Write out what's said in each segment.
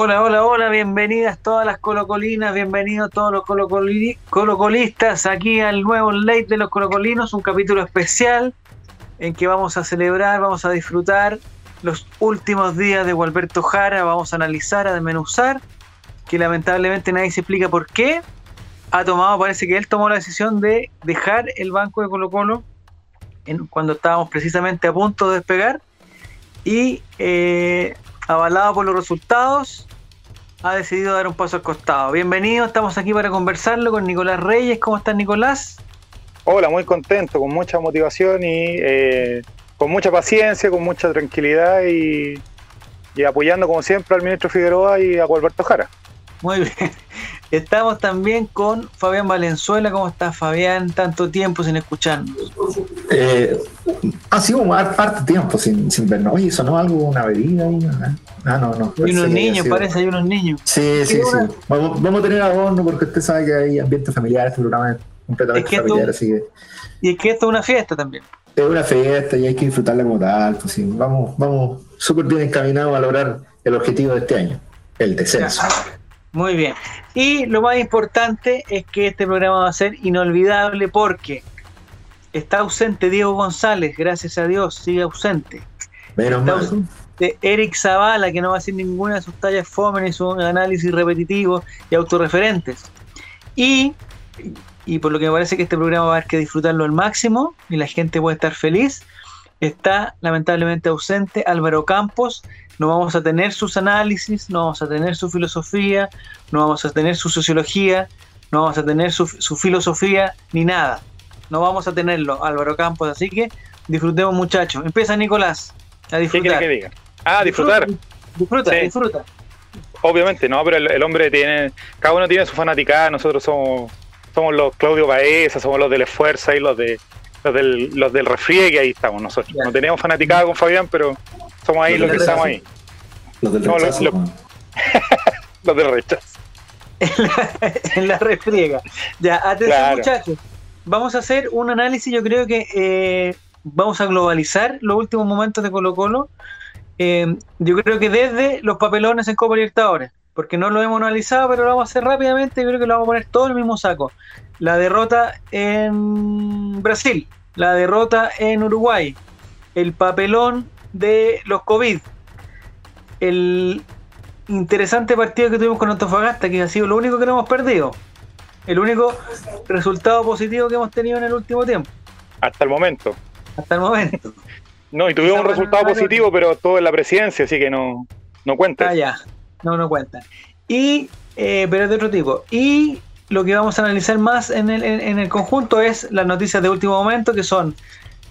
Hola, hola, hola, bienvenidas todas las colocolinas, bienvenidos todos los colocolistas aquí al nuevo late de los colocolinos, un capítulo especial en que vamos a celebrar, vamos a disfrutar los últimos días de Gualberto Jara, vamos a analizar, a desmenuzar, que lamentablemente nadie se explica por qué. Ha tomado, parece que él tomó la decisión de dejar el banco de Colo Colo cuando estábamos precisamente a punto de despegar y eh, avalado por los resultados ha decidido dar un paso al costado. Bienvenido, estamos aquí para conversarlo con Nicolás Reyes. ¿Cómo estás, Nicolás? Hola, muy contento, con mucha motivación y eh, con mucha paciencia, con mucha tranquilidad y, apoyando como siempre al ministro Figueroa y a Alberto Jara. Muy bien. Estamos también con Fabián Valenzuela. ¿Cómo estás, Fabián? Tanto tiempo sin escucharnos. Eh, ha sido un harto tiempo sin, sin vernos. Oye, ¿sonó algo, una bebida? Ah, no, no. Hay unos niños, parece, hay unos niños. Sí, sí, sí. Vamos, vamos, a tener adorno porque usted sabe que hay ambiente familiar, este programa es completamente familiar, así que... Y es que esto es una fiesta también. Es una fiesta y hay que disfrutarla como tal. Pues sí, vamos, vamos súper bien encaminados a lograr el objetivo de este año, el descenso. Muy bien. Y lo más importante es que este programa va a ser inolvidable porque está ausente Diego González, gracias a Dios, sigue ausente. Menos está ausente Eric Zavala, que no va a hacer ninguna de sus tallas fome ni su análisis repetitivo y autorreferentes. Y, y por lo que me parece que este programa va a haber que disfrutarlo al máximo y la gente puede estar feliz, está lamentablemente ausente Álvaro Campos, no vamos a tener sus análisis, no vamos a tener su filosofía, no vamos a tener su sociología, no vamos a tener su, filosofía ni nada. No vamos a tenerlo, Álvaro Campos. Así que disfrutemos, muchachos. Empieza Nicolás a disfrutar. ¿Qué que diga? Ah, disfrutar. Disfruta, disfruta. Obviamente, no, pero el, hombre tiene. Cada uno tiene su fanaticada. Nosotros somos somos los Claudio Baeza, somos los del esfuerzo y los de los del, los del refriegue, ahí estamos nosotros. No tenemos fanaticada con Fabián, pero somos ahí los, que estamos ahí. Los del rechazo. los, del rechazo. en, la, refriega. Ya, atención muchachos. Vamos a hacer un análisis, yo creo que eh, vamos a globalizar los últimos momentos de Colo Colo. Eh, yo creo que desde los papelones en Copa Libertadores, porque no lo hemos analizado, pero lo vamos a hacer rápidamente, yo creo que lo vamos a poner todo en el mismo saco. La derrota en Brasil, la derrota en Uruguay, el papelón de los COVID. El interesante partido que tuvimos con Antofagasta, que ha sido lo único que no hemos perdido. El único resultado positivo que hemos tenido en el último tiempo. Hasta el momento. Hasta el momento. No, y tuvimos un resultado positivo, pero todo en la presidencia, así que no, no cuenta. Ah, ya. No, no cuenta. Y, eh, pero es de otro tipo. Y lo que vamos a analizar más en el, en el conjunto es las noticias de último momento, que son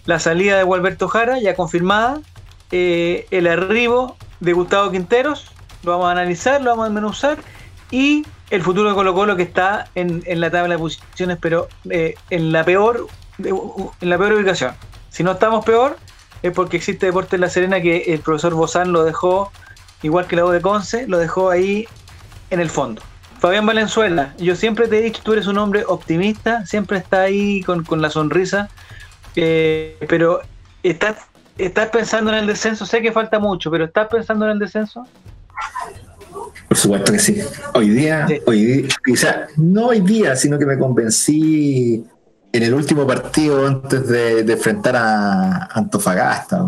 la salida de Gualberto Jara, ya confirmada, eh, el arribo de Gustavo Quinteros, lo vamos a analizar, lo vamos a desmenuzar, y el futuro de Colo Colo que está en, la tabla de posiciones, pero eh, en la peor en la peor ubicación. Si no estamos peor, es porque existe Deporte en La Serena que el profesor Bozán lo dejó, igual que la U de Conce, lo dejó ahí en el fondo. Fabián Valenzuela, yo siempre te he dicho, tú eres un hombre optimista, siempre está ahí con, la sonrisa, eh, pero estás ¿Estás pensando en el descenso? Sé que falta mucho, pero ¿estás pensando en el descenso? Por supuesto que sí. Hoy día, hoy día, quizá no hoy día, sino que me convencí en el último partido antes de, enfrentar a Antofagasta.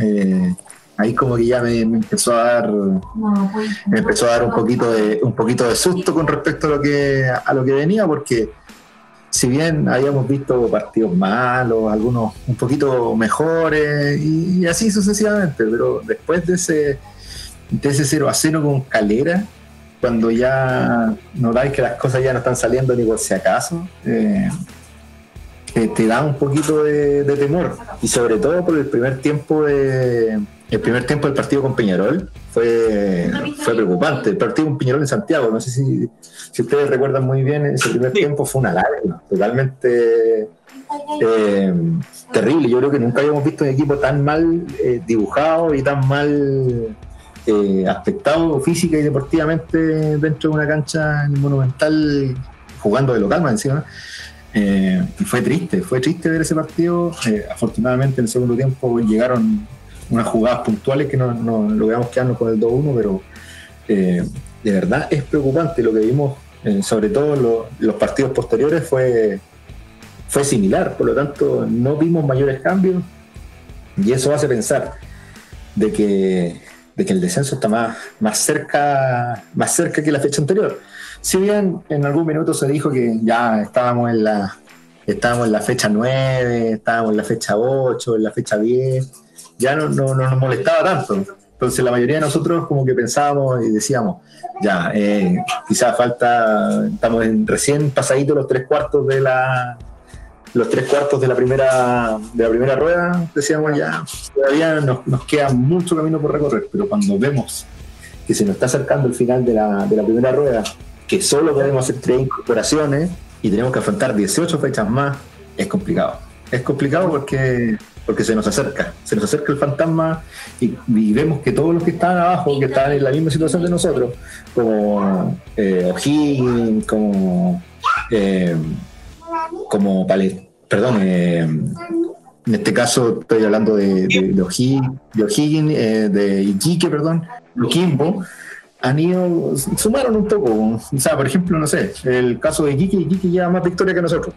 Eh, ahí como que ya me, empezó a dar me empezó a dar un poquito de un poquito de susto con respecto a lo que a lo que venía porque si bien habíamos visto partidos malos, algunos un poquito mejores y, así sucesivamente, pero después de ese, de ese 0 a 0 con Calera, cuando ya notáis que las cosas ya no están saliendo ni por si acaso, eh, te, da un poquito de, temor. Y sobre todo por el primer tiempo de, el primer tiempo del partido con Peñarol fue, fue preocupante. El partido con Peñarol en Santiago, no sé si, si ustedes recuerdan muy bien, ese primer tiempo fue una lágrima, totalmente eh, terrible. Yo creo que nunca habíamos visto un equipo tan mal eh, dibujado y tan mal eh, aspectado física y deportivamente dentro de una cancha monumental jugando de local más encima. y fue triste, fue triste ver ese partido. afortunadamente en el segundo tiempo llegaron unas jugadas puntuales que no, no logramos quedarnos con el 2-1, pero eh, de verdad es preocupante lo que vimos, eh, sobre todo los partidos posteriores, fue, fue similar, por lo tanto no vimos mayores cambios y eso hace pensar de que, de que el descenso está más, más, cerca, más cerca que la fecha anterior. Si bien en algún minuto se dijo que ya estábamos en la, estábamos en la fecha 9, estábamos en la fecha 8, en la fecha 10, ya no, no, nos molestaba tanto. Entonces la mayoría de nosotros como que pensábamos y decíamos, ya, eh, quizás falta, estamos en, recién pasadito los tres cuartos de la los tres cuartos de la primera de la primera rueda, decíamos ya, todavía nos, nos queda mucho camino por recorrer, pero cuando vemos que se nos está acercando el final de la, de la primera rueda, que solo podemos hacer tres incorporaciones, y tenemos que afrontar 18 fechas más, es complicado. Es complicado porque, porque se nos acerca, se nos acerca el fantasma y, vemos que todos los que están abajo, que están en la misma situación de nosotros, como eh, O'Higgins, como, eh, como perdón, eh, en este caso estoy hablando de, de, O'Higgins, de, de Iquique, perdón, Luquimbo, han ido, sumaron un poco. O sea, por ejemplo, no sé, el caso de Kiki, Kiki lleva más victoria que nosotros.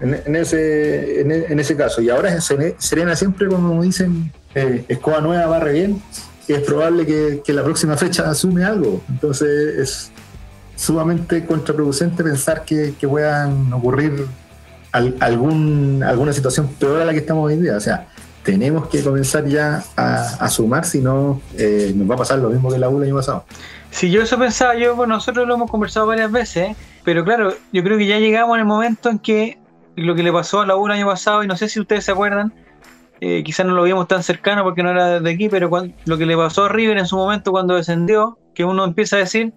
En, ese, en, ese caso. Y ahora Serena siempre, como dicen, eh, escoba nueva barre bien, y es probable que, que, la próxima fecha asume algo. Entonces es sumamente contraproducente pensar que, que puedan ocurrir algún, alguna situación peor a la que estamos hoy en día. O sea, tenemos que comenzar ya a, sumar, si no eh, nos va a pasar lo mismo que la U el año pasado. Si yo eso pensaba, yo, bueno, nosotros lo hemos conversado varias veces, pero claro, yo creo que ya llegamos en el momento en que lo que le pasó a la U el año pasado, y no sé si ustedes se acuerdan, eh, quizás no lo vimos tan cercano porque no era de aquí, pero lo que le pasó a River en su momento cuando descendió, que uno empieza a decir,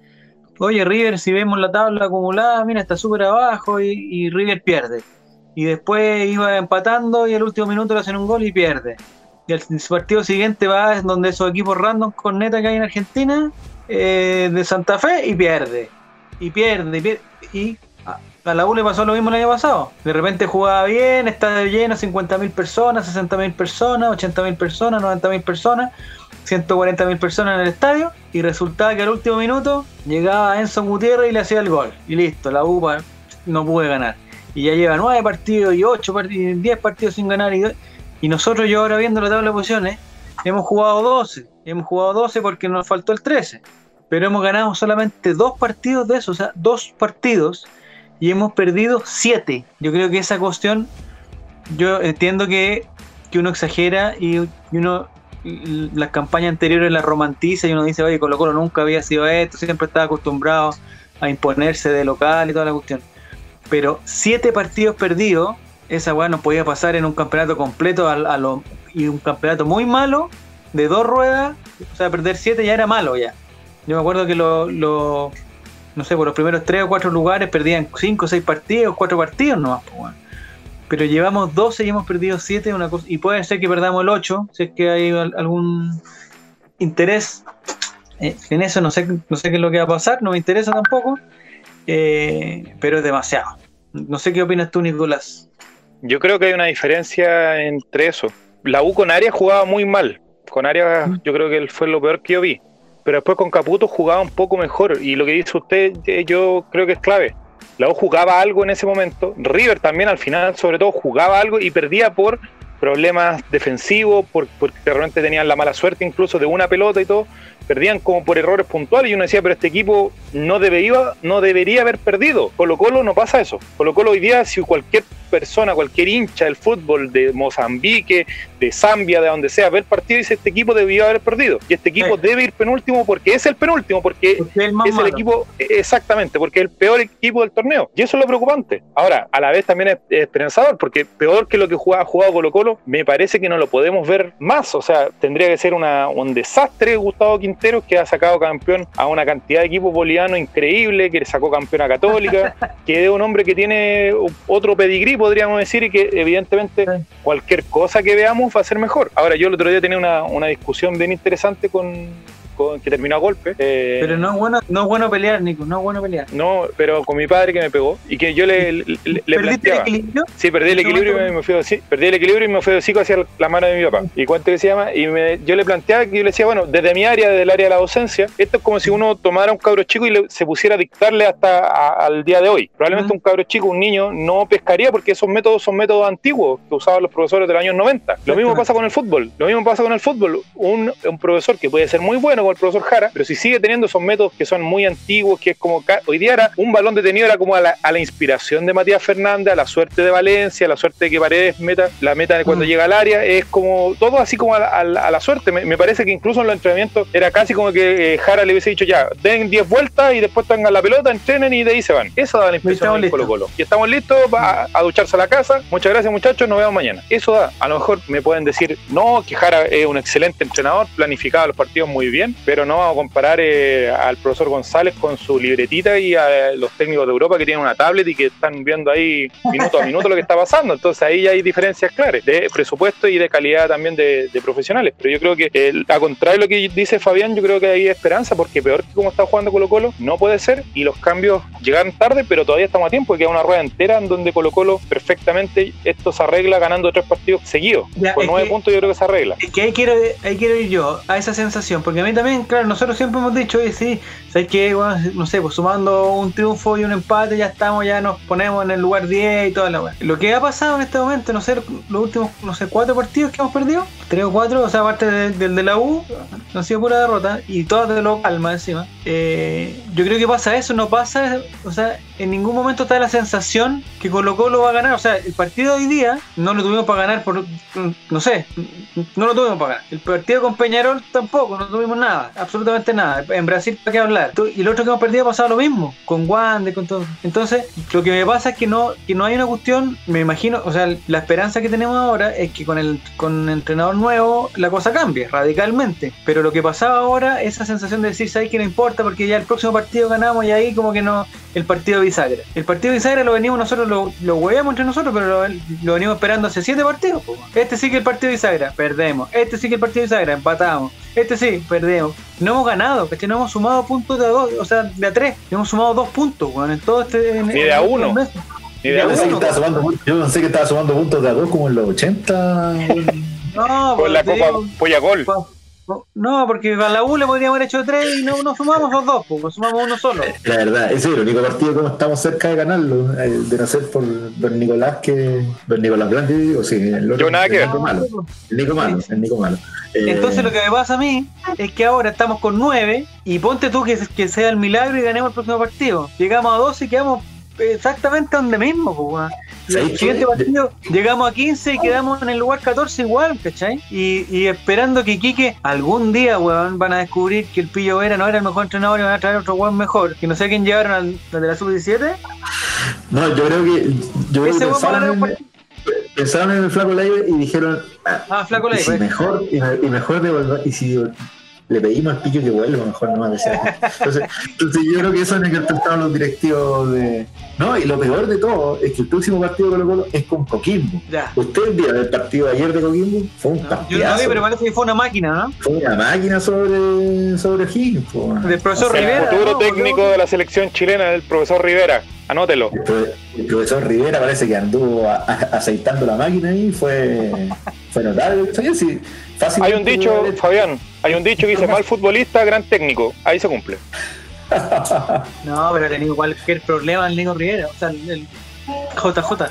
oye River, si vemos la tabla acumulada, mira, está súper abajo y River pierde y después iba empatando y al último minuto le hacen un gol y pierde. Y el partido siguiente va donde esos equipos random con neta que hay en Argentina, eh, de Santa Fe, y pierde. Y pierde, y pierde. Y a la U le pasó lo mismo el año pasado. De repente jugaba bien, estaba lleno, 50.000 personas, 60.000 personas, 80.000 personas, 90.000 personas, 140.000 personas en el estadio. Y resultaba que al último minuto llegaba Enzo Gutiérrez y le hacía el gol. Y listo, la U no pude ganar y ya lleva nueve partidos y ocho partidos, diez partidos sin ganar. Y, nosotros, yo ahora viendo la tabla de posiciones, hemos jugado 12. Hemos jugado 12 porque nos faltó el 13. Pero hemos ganado solamente dos partidos de eso, o sea, dos partidos y hemos perdido siete. Yo creo que esa cuestión, yo entiendo que, uno exagera y, uno las campañas anteriores las romantiza y uno dice, oye, Colo Colo nunca había sido esto, siempre estaba acostumbrado a imponerse de local y toda la cuestión pero siete partidos perdidos, esa weá no podía pasar en un campeonato completo a, lo, y un campeonato muy malo, de dos ruedas, o sea, perder siete ya era malo ya. Yo me acuerdo que lo, no sé, por los primeros tres o cuatro lugares perdían cinco o seis partidos, cuatro partidos nomás, pues, Pero llevamos 12 y hemos perdido siete, una cosa, y puede ser que perdamos el 8, si es que hay algún interés eh, en eso, no sé, no sé qué es lo que va a pasar, no me interesa tampoco. Eh, pero es demasiado. No sé qué opinas tú, Nicolás. Yo creo que hay una diferencia entre eso. La U con Arias jugaba muy mal. Con Arias mm. yo creo que fue lo peor que yo vi. Pero después con Caputo jugaba un poco mejor. Y lo que dice usted eh, yo creo que es clave. La U jugaba algo en ese momento. River también al final sobre todo jugaba algo y perdía por problemas defensivos, porque realmente tenían la mala suerte incluso de una pelota y todo perdían como por errores puntuales y uno decía, pero este equipo no, debería, no debería haber perdido. Colo Colo no pasa eso. Colo Colo hoy día, si cualquier persona, cualquier hincha del fútbol de Mozambique, de Zambia, de donde sea, ve el partido y dice, este equipo debió haber perdido. Y este equipo debe ir penúltimo porque es el penúltimo, porque, es el, equipo, exactamente, porque es el peor equipo del torneo. Y eso es lo preocupante. Ahora, a la vez también es, esperanzador, porque peor que lo que ha jugado Colo Colo, me parece que no lo podemos ver más. O sea, tendría que ser una, un desastre Gustavo Quinteros que ha sacado campeón a una cantidad de equipos bolivianos increíble, que le sacó campeón a Católica, que es un hombre que tiene otro pedigrí podríamos decir, y que evidentemente cualquier cosa que veamos va a ser mejor. Ahora, yo el otro día tenía una, discusión bien interesante con, con, que terminó a golpe. Eh, pero no es bueno, no es bueno pelear, Nico, no es bueno pelear. No, pero con mi padre que me pegó y que yo le, le, le ¿Perdiste el equilibrio? Sí, perdí el equilibrio y me fui así, perdí el equilibrio y me fui de hocico hacia la mano de mi papá. ¿Y cuánto que se llama? Y me, yo le planteaba que yo le decía, bueno, desde mi área, desde el área de la docencia, esto es como si uno tomara un cabro chico y le, se pusiera a dictarle hasta al día de hoy. Probablemente un cabro chico, un niño, no pescaría porque esos métodos son métodos antiguos que usaban los profesores de los años 90. Lo mismo pasa con el fútbol. Lo mismo pasa con el fútbol. Un, un profesor que puede ser muy bueno como el profesor Jara, pero si sigue teniendo esos métodos que son muy antiguos, que es como hoy día era un balón detenido, era como a la, a la inspiración de Matías Fernández, a la suerte de Valencia, a la suerte de que Paredes meta la meta de cuando llega al área, es como todo así como a, la suerte. Me, parece que incluso en los entrenamientos era casi como que eh, Jara le hubiese dicho ya, den 10 vueltas y después tengan la pelota, entrenen y de ahí se van. Eso da la inspiración de Colo Colo. Y estamos listos a, a ducharse a la casa. Muchas gracias muchachos, nos vemos mañana. Eso da. A lo mejor me pueden decir, no, que Jara es un excelente entrenador, planificaba los partidos muy bien, pero no vamos a comparar eh, al profesor González con su libretita y a los técnicos de Europa que tienen una tablet y que están viendo ahí minuto a minuto lo que está pasando. Entonces ahí hay diferencias claras de presupuesto y de calidad también de, profesionales. Pero yo creo que, el, a contrario de lo que dice Fabián, yo creo que hay esperanza porque peor que como está jugando Colo Colo no puede ser y los cambios llegan tarde, pero todavía estamos a tiempo, queda una rueda entera en donde Colo Colo perfectamente esto se arregla ganando tres partidos seguidos. Con nueve puntos yo creo que se arregla. Es que ahí quiero, ahí quiero ir yo, a esa sensación, porque a mí también, claro, nosotros siempre hemos dicho, oye, sí, ¿sabes qué? no sé, pues sumando un triunfo y un empate ya estamos, ya nos ponemos en el lugar 10 y toda la weá. Lo que ha pasado en este momento, no sé, los últimos, no sé, cuatro partidos que hemos perdido, tres o cuatro, o sea, aparte del de, la U, no ha sido pura derrota, y todas de local más encima. Eh, yo creo que pasa eso, no pasa, o sea, en ningún momento está la sensación que Colo Colo va a ganar. O sea, el partido de hoy día no lo tuvimos para ganar por, no sé, no lo tuvimos para ganar. El partido con Peñarol tampoco, no tuvimos nada, absolutamente nada. En Brasil, ¿para qué hablar? Y el otro que hemos perdido ha pasado lo mismo, con Wande, con todo. Entonces, lo que me pasa es que no, que no hay una cuestión, me imagino, o sea, la esperanza que tenemos ahora es que con el, con el entrenador nuevo la cosa cambie radicalmente. Pero lo que pasaba ahora, esa sensación de decir, ¿sabes que no importa? Porque ya el próximo partido ganamos y ahí como que no, el partido bisagra. El partido bisagra lo venimos nosotros, lo, lo hueveamos entre nosotros, pero lo, venimos esperando hace siete partidos. Este sí que el partido bisagra, perdemos. Este sí que el partido bisagra, empatamos. Este sí, perdemos. No hemos ganado, que no hemos sumado puntos de a dos, o sea, de a tres. Hemos sumado dos puntos, en todo este. Ni de a uno. yo, pensé que estaba sumando, yo pensé que estaba sumando puntos de a dos como en los 80. no, con la Copa Pollagol. No, porque a la U le podríamos haber hecho tres y no, no sumamos los dos, pues sumamos uno solo. La verdad, ese es el único partido que estamos cerca de ganarlo, eh, de no ser por Don Nicolás, que. Don Nicolás Blanco, digo, sí, el otro, Yo nada que ver. Malo. El Nico Malo, el Nico Malo. Eh, Entonces lo que me pasa a mí es que ahora estamos con nueve y ponte tú que, que sea el milagro y ganemos el próximo partido. Llegamos a 12 y quedamos exactamente donde mismo, pues, el siguiente partido llegamos a 15 y quedamos en el lugar 14 igual, ¿cachai? Y, y esperando que Quique algún día, weón, van a descubrir que el Pillo Vera no era el mejor entrenador y van a traer otro weón mejor. Que no sé quién llevaron al, de la sub-17. No, yo creo que. Yo creo que pensaron, en, pensaron en el Flaco Leiva y dijeron. Ah, Flaco Leiva. Y, si mejor, y, mejor devolver. Y si le pedimos al pillo que vuelva, mejor no más decir. Entonces, entonces yo creo que eso es lo que han los directivos de. No, y lo peor de todo es que el próximo partido de Colo Colo es con Coquimbo. Ya. Usted el día del partido de ayer de Coquimbo fue un partido. Yo no vi, pero parece que fue una máquina, ¿no? Fue una máquina sobre, sobre Higgins. Del profesor Rivera. El futuro técnico de la selección chilena, el profesor Rivera. Anótelo. El, profesor Rivera parece que anduvo aceitando la máquina y fue, fue notable. Sí, hay un dicho, Fabián, hay un dicho que dice mal futbolista, gran técnico. Ahí se cumple. no, pero ha tenido cualquier problema el Nico Rivera, o sea, el JJ.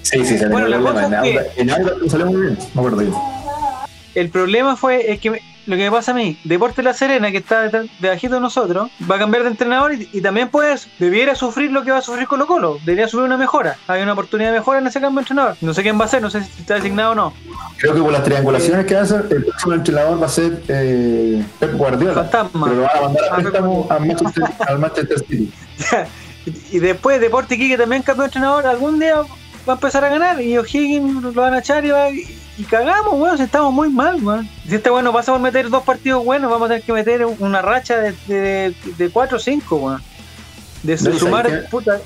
Sí, sí, se bueno, la cosa es que, en algo salió muy bien, me acuerdo yo. El problema fue es que lo que me pasa a mí, Deporte La Serena, que está debajito de nosotros, va a cambiar de entrenador y, también puedes, debiera sufrir lo que va a sufrir Colo Colo, debería sufrir una mejora, hay una oportunidad de mejora en ese cambio de entrenador. No sé quién va a ser, no sé si está designado o no. Creo que por las triangulaciones que va a hacer, el próximo entrenador va a ser eh, Pep Guardiola. Fantasma. Pero lo van a mandar a ah, préstamo al Manchester City. y después Deporte que también cambió de entrenador, algún día va a empezar a ganar y O'Higgins lo van a echar y va a y cagamos, weón, estamos muy mal, weón. Si este weón no pasa por meter dos partidos buenos, vamos a tener que meter una racha de, de, de 4 o 5, weón. De sumar, puta,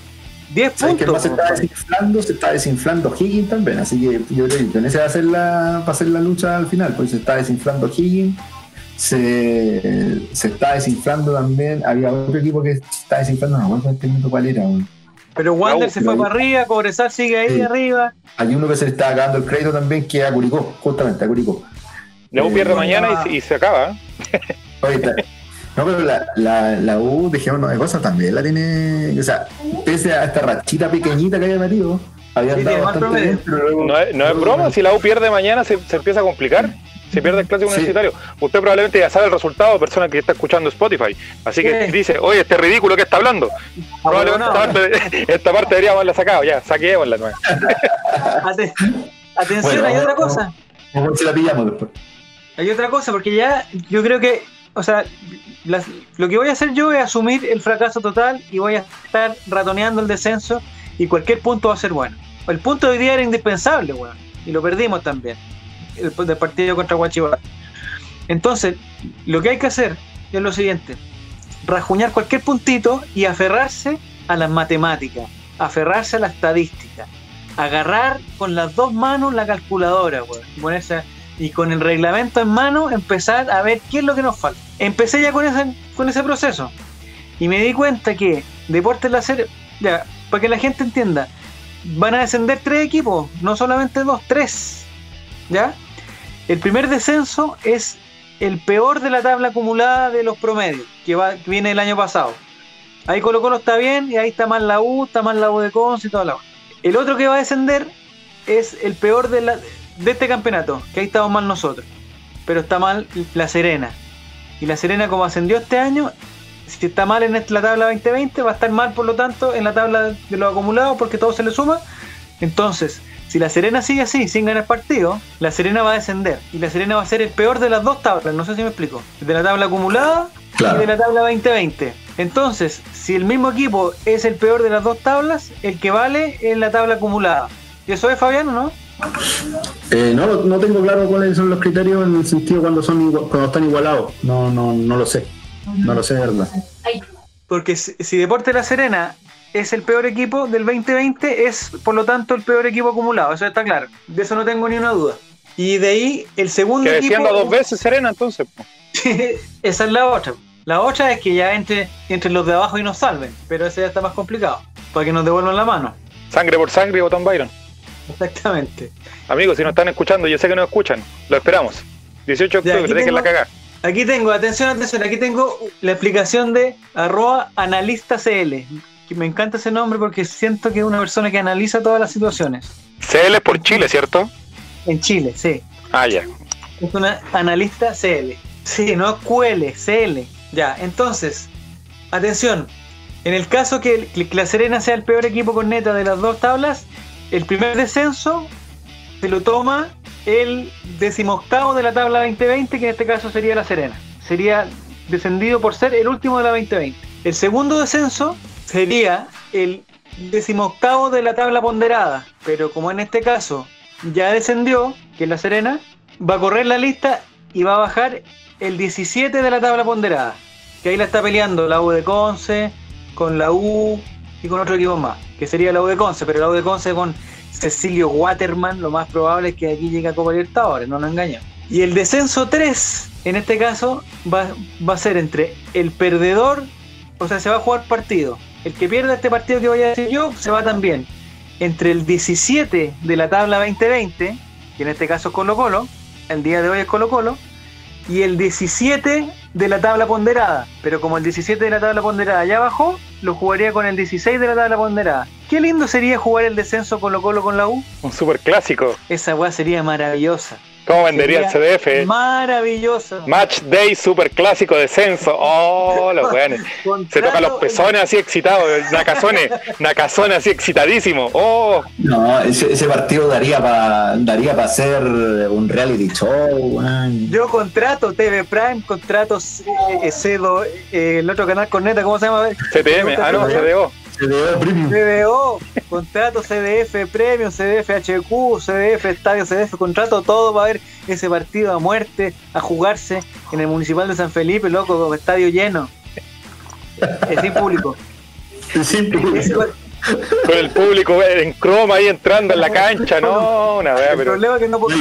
10 puntos. se está desinflando, se está desinflando Higgins también, así que yo creo que ese va a ser la, va a ser la lucha al final, pues se está desinflando Higgins, se, se está desinflando también. Había otro equipo que está desinflando, no me acuerdo cuál era. Pero Wander se fue para arriba, Cobresal sigue ahí arriba. Hay uno que se le está acabando el crédito también, que es a Curicó, justamente a Curicó. La U pierde mañana y, se acaba. no, pero la, la, la U, dijimos, de cosas también la tiene. O sea, pese a esta rachita pequeñita que había metido, había dado bastante bien, no, es, no es broma, si la U pierde mañana se, se empieza a complicar se pierde el clásico universitario. Usted probablemente ya sabe el resultado, persona que está escuchando Spotify. Así que dice, oye, este ridículo que está hablando. Probablemente esta, parte, deberíamos haberla sacado, ya, saquémosla nueva. Atención, hay otra cosa. si la pillamos después. Hay otra cosa, porque ya yo creo que, o sea, lo que voy a hacer yo es asumir el fracaso total y voy a estar ratoneando el descenso y cualquier punto va a ser bueno. El punto de hoy día era indispensable, bueno, y lo perdimos también del partido contra Guachihuahua. Entonces, lo que hay que hacer es lo siguiente: rajuñar cualquier puntito y aferrarse a las matemáticas, aferrarse a la estadística, agarrar con las dos manos la calculadora, y con el reglamento en mano empezar a ver qué es lo que nos falta. Empecé ya con ese, con ese proceso y me di cuenta que Deportes La Serie, ya, para que la gente entienda, van a descender tres equipos, no solamente dos, tres. ¿Ya? El primer descenso es el peor de la tabla acumulada de los promedios, que, viene el año pasado. Ahí Colo Colo está bien y ahí está más la U, está más la U de Conce y toda la El otro que va a descender es el peor de, de este campeonato, que ahí estamos mal nosotros. Pero está mal La Serena. Y La Serena como ascendió este año, si está mal en la tabla 2020, va a estar mal por lo tanto en la tabla de los acumulados porque todo se le suma. Entonces, si la Serena sigue así, sin ganar partido, la Serena va a descender. Y la Serena va a ser el peor de las dos tablas. No sé si me explico. De la tabla acumulada y de la tabla 2020. Entonces, si el mismo equipo es el peor de las dos tablas, el que vale es la tabla acumulada. ¿Y eso es, Fabián, o no? Eh, no, no tengo claro cuáles son los criterios en el sentido cuando son cuando están igualados. No, no, no lo sé. No lo sé de verdad. Porque si, si Deporte La Serena es el peor equipo del 2020, es por lo tanto el peor equipo acumulado, eso está claro, de eso no tengo ni una duda. Y de ahí el segundo que equipo... dos veces Serena entonces. esa es la otra. La otra es que ya entre, entre los de abajo y nos salven, pero ese ya está más complicado, para que nos devuelvan la mano. Sangre por sangre, botón Byron. Exactamente. Amigos, si nos están escuchando, yo sé que nos escuchan, lo esperamos. 18 de octubre, dejen la cagada. Aquí tengo, atención, atención, aquí tengo la explicación de arroba analista CL me encanta ese nombre porque siento que es una persona que analiza todas las situaciones. CL por Chile, ¿cierto? En Chile, sí. Ah, ya. Es una analista CL. Sí, no QL, CL. Ya, entonces, atención. En el caso que, la Serena sea el peor equipo con neta de las dos tablas, el primer descenso se lo toma el decimoctavo de la tabla 2020, que en este caso sería la Serena. Sería descendido por ser el último de la 2020. El segundo descenso sería el decimoctavo de la tabla ponderada, pero como en este caso ya descendió, que es la Serena, va a correr la lista y va a bajar el 17 de la tabla ponderada, que ahí la está peleando la U de Conce, con la U y con otro equipo más, que sería la U de Conce, pero la U de Conce con Cecilio Waterman, lo más probable es que aquí llegue a Copa Libertadores, no nos engañamos. Y el descenso 3, en este caso, va, va a ser entre el perdedor, o sea, se va a jugar partido el que pierda este partido que voy a decir yo se va también entre el 17 de la tabla 2020, que en este caso es Colo Colo, el día de hoy es Colo Colo, y el 17 de la tabla ponderada. Pero como el 17 de la tabla ponderada ya bajó, lo jugaría con el 16 de la tabla ponderada. Qué lindo sería jugar el descenso Colo Colo con la U. Un super clásico. Esa weá sería maravillosa. ¿Cómo vendería el CDF? Maravilloso. Match Day super clásico descenso. Oh, los weones. Se tocan los pezones así excitados. Nacazones, nacazones así excitadísimo. Oh. No, ese, partido daría para daría para hacer un reality show. Yo contrato TV Prime, contrato eh, Cedo, eh, el otro canal con neta, ¿cómo se llama? CTM, ah no, CDO. CDO Premium. CDO, contrato CDF Premium, CDF HQ, CDF Estadio CDF, contrato todo para ver ese partido a muerte, a jugarse en el Municipal de San Felipe, loco, estadio lleno. Es sin público. Sin público. Con el público en croma ahí entrando en la cancha, no, una vez, El pero. problema es que no como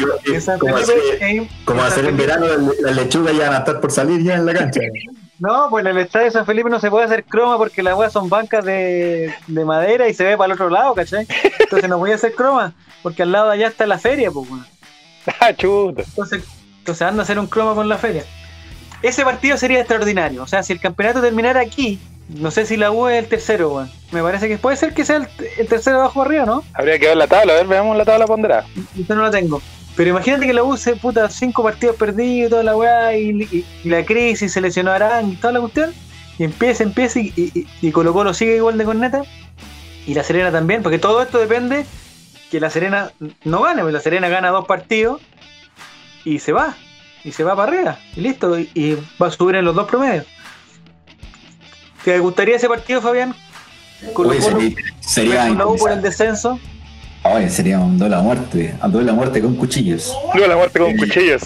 hacer- en- verano, las lechugas ya van a estar por salir ya en la cancha. No, pues en el estadio de San Felipe no se puede hacer croma porque las weas son bancas de, de madera y se ve para el otro lado, ¿cachai? Entonces no voy a hacer croma porque al lado de allá está la feria, pues, weón. Ah, chuta. Entonces, entonces anda a hacer un croma con la feria. Ese partido sería extraordinario. O sea, si el campeonato terminara aquí, no sé si la U es el tercero, weón. Me parece que puede ser que sea el, el tercero abajo arriba, ¿no? Habría que ver la tabla, a ver, veamos la tabla ponderada. Yo no la tengo. Pero imagínate que la U se puta cinco partidos perdidos, toda la weá, y, y- y la crisis, se lesionó a Arán y toda la cuestión. Y empieza, empieza, y, y, y Colo Colo sigue igual de corneta. Y la Serena también, porque todo esto depende que la Serena no gane, porque la Serena gana dos partidos y se va. Y se va para arriba. Y listo. Y, y va a subir en los dos promedios. ¿Te gustaría ese partido, Fabián? Colo Oye, Colo sería, sería versus la U por el descenso. Oye, sería un duelo a muerte, un duelo a muerte con cuchillos. Luego la muerte con cuchillos.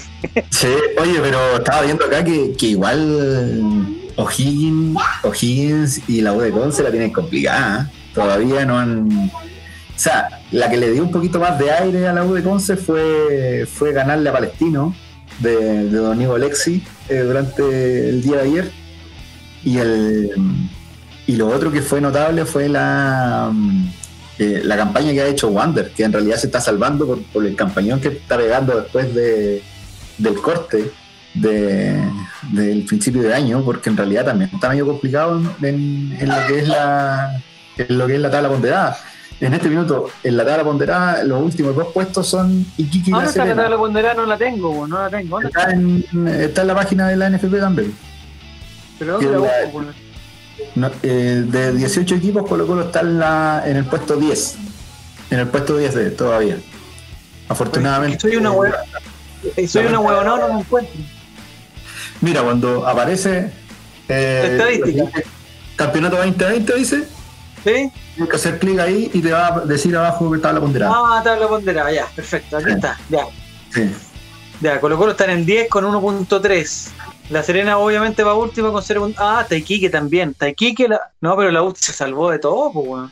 Sí, oye, pero estaba viendo acá que, que igual O'Higgins, O'Higgins y la U de Conce la tienen complicada. ¿eh? Todavía no han. O sea, la que le dio un poquito más de aire a la U de Conce fue, fue ganarle a Palestino de, de Don Ivo Alexi eh, durante el día de ayer. Y, el, y lo otro que fue notable fue la, eh, la campaña que ha hecho Wander, que en realidad se está salvando por, por el campañón que está pegando después de, del corte de, del principio de año, porque en realidad también está medio complicado en, en lo que es la en lo que es la tabla ponderada. En este minuto, en la tabla ponderada, los últimos dos puestos son Iquique y ¿Dónde La está la tabla ponderada? No la tengo, no la tengo. ¿Dónde está? En, está en la página de la NFP también. ¿Pero dónde la busco? No, eh, de 18 equipos, Colo Colo está en, la, en el puesto 10. En el puesto 10 de, todavía. Afortunadamente. Soy una hueá. Eh, Soy una hueá, no, no me encuentro. Mira, cuando aparece. eh, Estadística. Campeonato 2020 dice. ¿Sí? Tienes que hacer clic ahí y te va a decir abajo que está la ponderada. Ah, tabla ponderada, ya, perfecto, aquí Sí. está, ya. Sí. Ya, Colo Colo está en el 10 con 1.3. La Serena obviamente va última con 0. Ah, Taiquique también. Taiquique, la... no, pero la U se salvó de todo, pues, weón.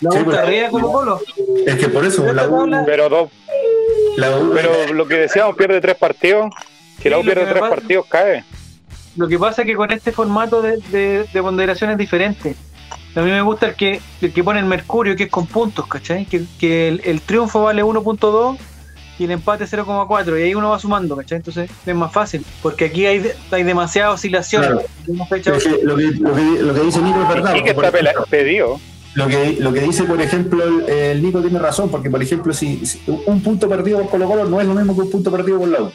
La U Sí, está pero- arriba de Colo Colo. Es que por eso la U, Pero dos, la U- pero lo que decíamos pierde tres partidos. Si la U lo pierde tres pasa- partidos, cae. Lo que pasa es que con este formato de, de, de ponderación es diferente. A mí me gusta el que, el que pone el Mercurio, que es con puntos, ¿cachai? Que, que el, el triunfo vale 1.2 y el empate 0,4 y ahí uno va sumando, ¿cachai? Entonces es más fácil, porque aquí hay, de- hay demasiada oscilación. Claro. Es que lo, que, lo, que, lo que dice Nico es verdad. Y que está ejemplo, pedido. Lo que, lo que dice, por ejemplo, el, el Nico tiene razón, porque, por ejemplo, si, si un punto perdido por Colo Colo no es lo mismo que un punto perdido por la U.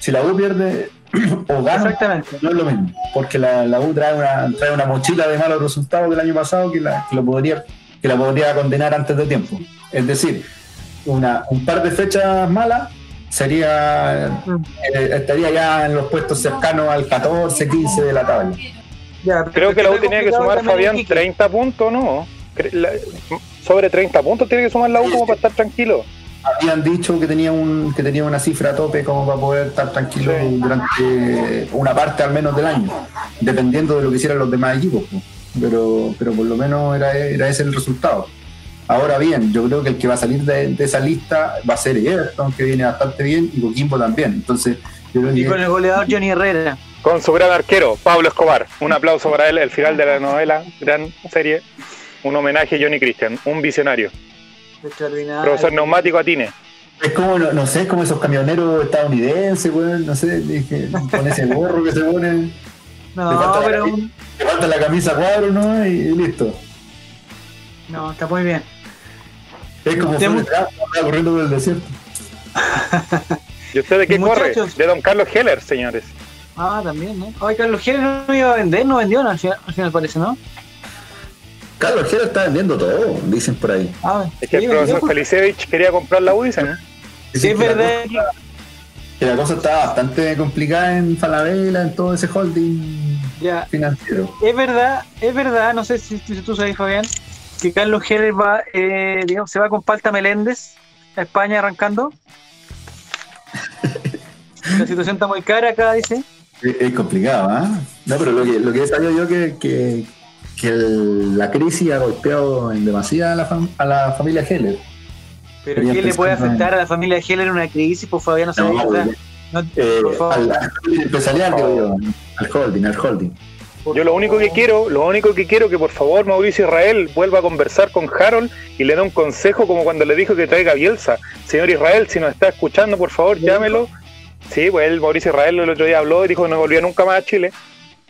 Si la U pierde o gana, Exactamente. no es lo mismo, porque la, la U trae una, trae una mochila de malos resultados del año pasado que la, que lo podría, que la podría condenar antes de tiempo. Es decir, una, un par de fechas malas sería Mm. eh, estaría ya en los puestos cercanos al 14, 15 de la tabla. Ya, Creo que la U tenía que sumar, Fabián, Iquique. 30 puntos, ¿no? Cre- la- sobre 30 puntos tiene que sumar la U como para estar tranquilo. habían dicho que tenía un que tenía una cifra a tope como para poder estar tranquilo Sí. durante una parte al menos del año, dependiendo de lo que hicieran los demás equipos. Pero, pero por lo menos era, era ese el resultado. Ahora bien, yo creo que el que va a salir de, de esa lista va a ser Everton, que viene bastante bien, y Coquimbo también. Entonces, yo creo Y que con el goleador Johnny Herrera. Con su gran arquero, Pablo Escobar. Un aplauso para él, el final de la novela, gran serie. Un homenaje a Johnny Christian, un visionario. Extraordinario. Profesor neumático Atine. es como, no, no sé, es como esos camioneros estadounidenses, weón, no sé, dije, con ese gorro que se pone, Le No, falta la pero camisa. le falta la camisa cuadro, ¿no? Y, y listo. no, está muy bien. Es como andaba corriendo por el desierto. ¿Y usted de qué corre? De don Carlos Heller, señores. Ah, también, ¿no? Ay, Carlos Gérez no iba a vender, no vendió, no, al final, al final parece, ¿no? Carlos Gera está vendiendo todo, dicen por ahí. Ah, Es que sí, el profesor. Felicevich quería comprar la U, dicen. Sí, Dicen es la verdad. cosa- que la cosa está bastante complicada en Falabella, en todo ese holding Ya, financiero. es verdad, es verdad, no sé si, si tú sabes, Fabián, que Carlos Gérez va, eh, digamos, se va con Palta Meléndez a España arrancando. La situación está muy cara acá, dice. Es, es complicado, ¿ah? No, pero lo que, lo que he sabido yo que, que, que la crisis ha golpeado en demasía a la, a la familia Heller. ¿Pero qué le puede afectar a la familia Heller una crisis? Por favor, no, no, no eh. Al, al empresarial, yo, al holding, al holding. Yo lo único que quiero, lo único que quiero que por favor Mauricio Israel vuelva a conversar con Harold y le dé un consejo como cuando le dijo que traiga Bielsa. Señor Israel, si nos está escuchando, por favor, llámelo. Sí, pues él, Mauricio Israel, el otro día habló y dijo que no volvía nunca más a Chile,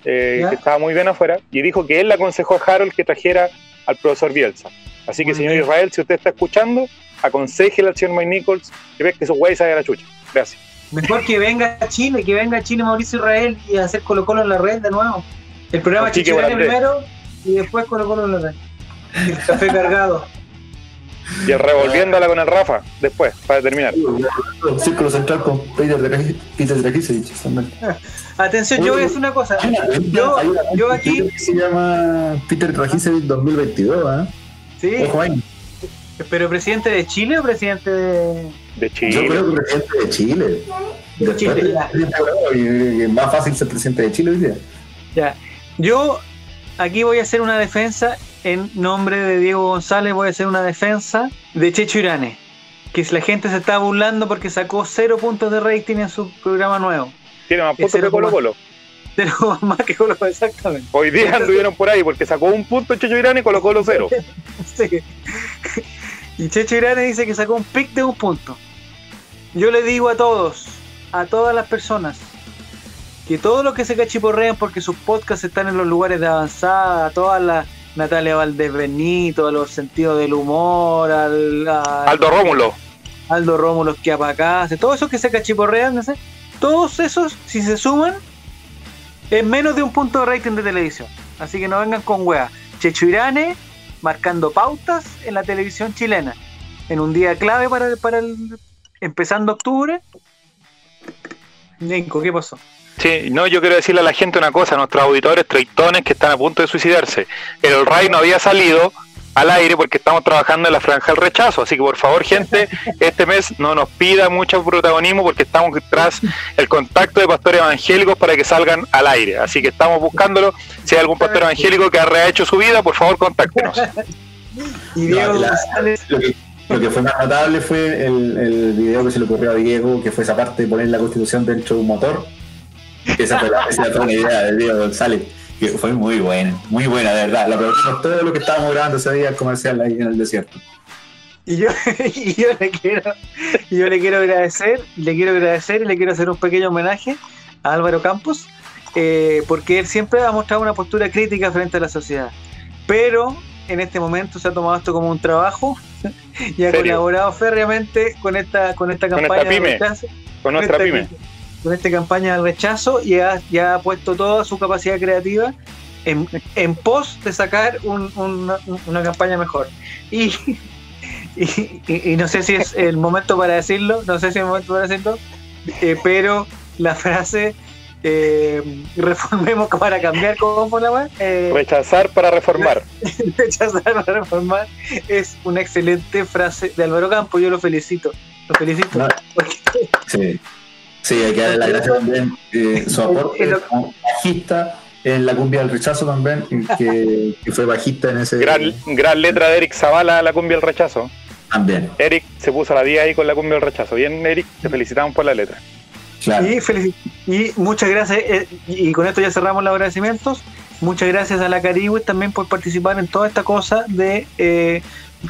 eh, que estaba muy bien afuera, y dijo que él le aconsejó a Harold que trajera al profesor Bielsa. Así que, señor Israel, si usted está escuchando, aconsejele al señor Mike Nichols que ve que esos güeyes salgan a la chucha. Gracias. Mejor que venga a Chile, que venga a Chile Mauricio Israel y hacer Colo Colo en la red de nuevo. El programa Chichirane primero y después Colo Colo en la red. El café cargado. Y revolviéndola con el Rafa, después, para terminar. Círculo central con Peter de Atención, yo voy a decir una cosa. Yo, yo aquí. Se llama Peter Rajicevich 2022, ¿ah? Sí. ¿Pero presidente de Chile o presidente de.? De Chile. Yo creo que presidente de Chile. De Chile, Y es más fácil ser presidente de Chile hoy día. Ya. Yo aquí voy a hacer una defensa en nombre de Diego González, voy a hacer una defensa de Checho Irane. Que la gente se está burlando porque sacó cero puntos de rating en su programa nuevo. Tiene más puntos que Colo Colo. Cero más que Colo Colo, exactamente. Hoy día anduvieron por ahí porque sacó un punto Checho Irane y Colo Colo cero. sí. Y Checho Irane dice que sacó un pick de un punto. Yo le digo a todos, a todas las personas, que todo lo que se cachiporrean porque sus podcasts están en los lugares de avanzada, todas las Natalia Valdebenito, los sentidos del humor, al, Aldo Rómulo. Aldo Rómulo que apacase, todos esos que se cachiporrean, no sé, todos esos, si se suman, es menos de un punto de rating de televisión. Así que no vengan con weas. Checho Irane marcando pautas en la televisión chilena. En un día clave para, para el. empezando octubre. Nico, ¿qué pasó? Sí, no, yo quiero decirle a la gente una cosa, a nuestros auditores treitones que están a punto de suicidarse. El RAI no había salido al aire porque estamos trabajando en la franja del rechazo, así que por favor gente, este mes no nos pida mucho protagonismo porque estamos tras el contacto de pastores evangélicos para que salgan al aire, así que estamos buscándolo. Si hay algún pastor evangélico que ha rehecho su vida, por favor contáctenos. Y Diego lo, que, fue más notable fue el, el video que se le ocurrió a Diego, que fue esa parte de poner la constitución dentro de un motor esa fue, la, esa fue la idea del Diego González. Que fue muy buena, muy buena, de verdad. La aprovechamos todo lo que estábamos grabando ese día comercial ahí en el desierto. Y yo, y yo le quiero, y yo le quiero agradecer, le quiero agradecer y le quiero hacer un pequeño homenaje a Álvaro Campos, eh, porque él siempre ha mostrado una postura crítica frente a la sociedad. Pero en este momento se ha tomado esto como un trabajo y ha colaborado férreamente con esta, con esta campaña con pyme, con nuestra pyme con esta campaña del rechazo y ha, ya ha puesto toda su capacidad creativa en, en pos de sacar una, campaña mejor. Y, y, no sé si es el momento para decirlo, no sé si es el momento para decirlo, eh, pero la frase eh, reformemos para cambiar, ¿cómo fue la eh, Rechazar para reformar. Rechazar para reformar es una excelente frase de Álvaro Campo, yo lo felicito. Lo felicito. Sí. Sí, hay que darle la gracia también. Eh, su aporte como bajista en la cumbia del rechazo también, que, fue bajista en ese. Gran, gran letra de Eric Zavala, la cumbia del rechazo. También. Eric se puso a la día ahí con la cumbia del rechazo. Bien, Eric, te felicitamos por la letra. Claro. Y, muchas gracias, eh, y con esto ya cerramos los agradecimientos. Muchas gracias a la Caribe también por participar en toda esta cosa de, eh,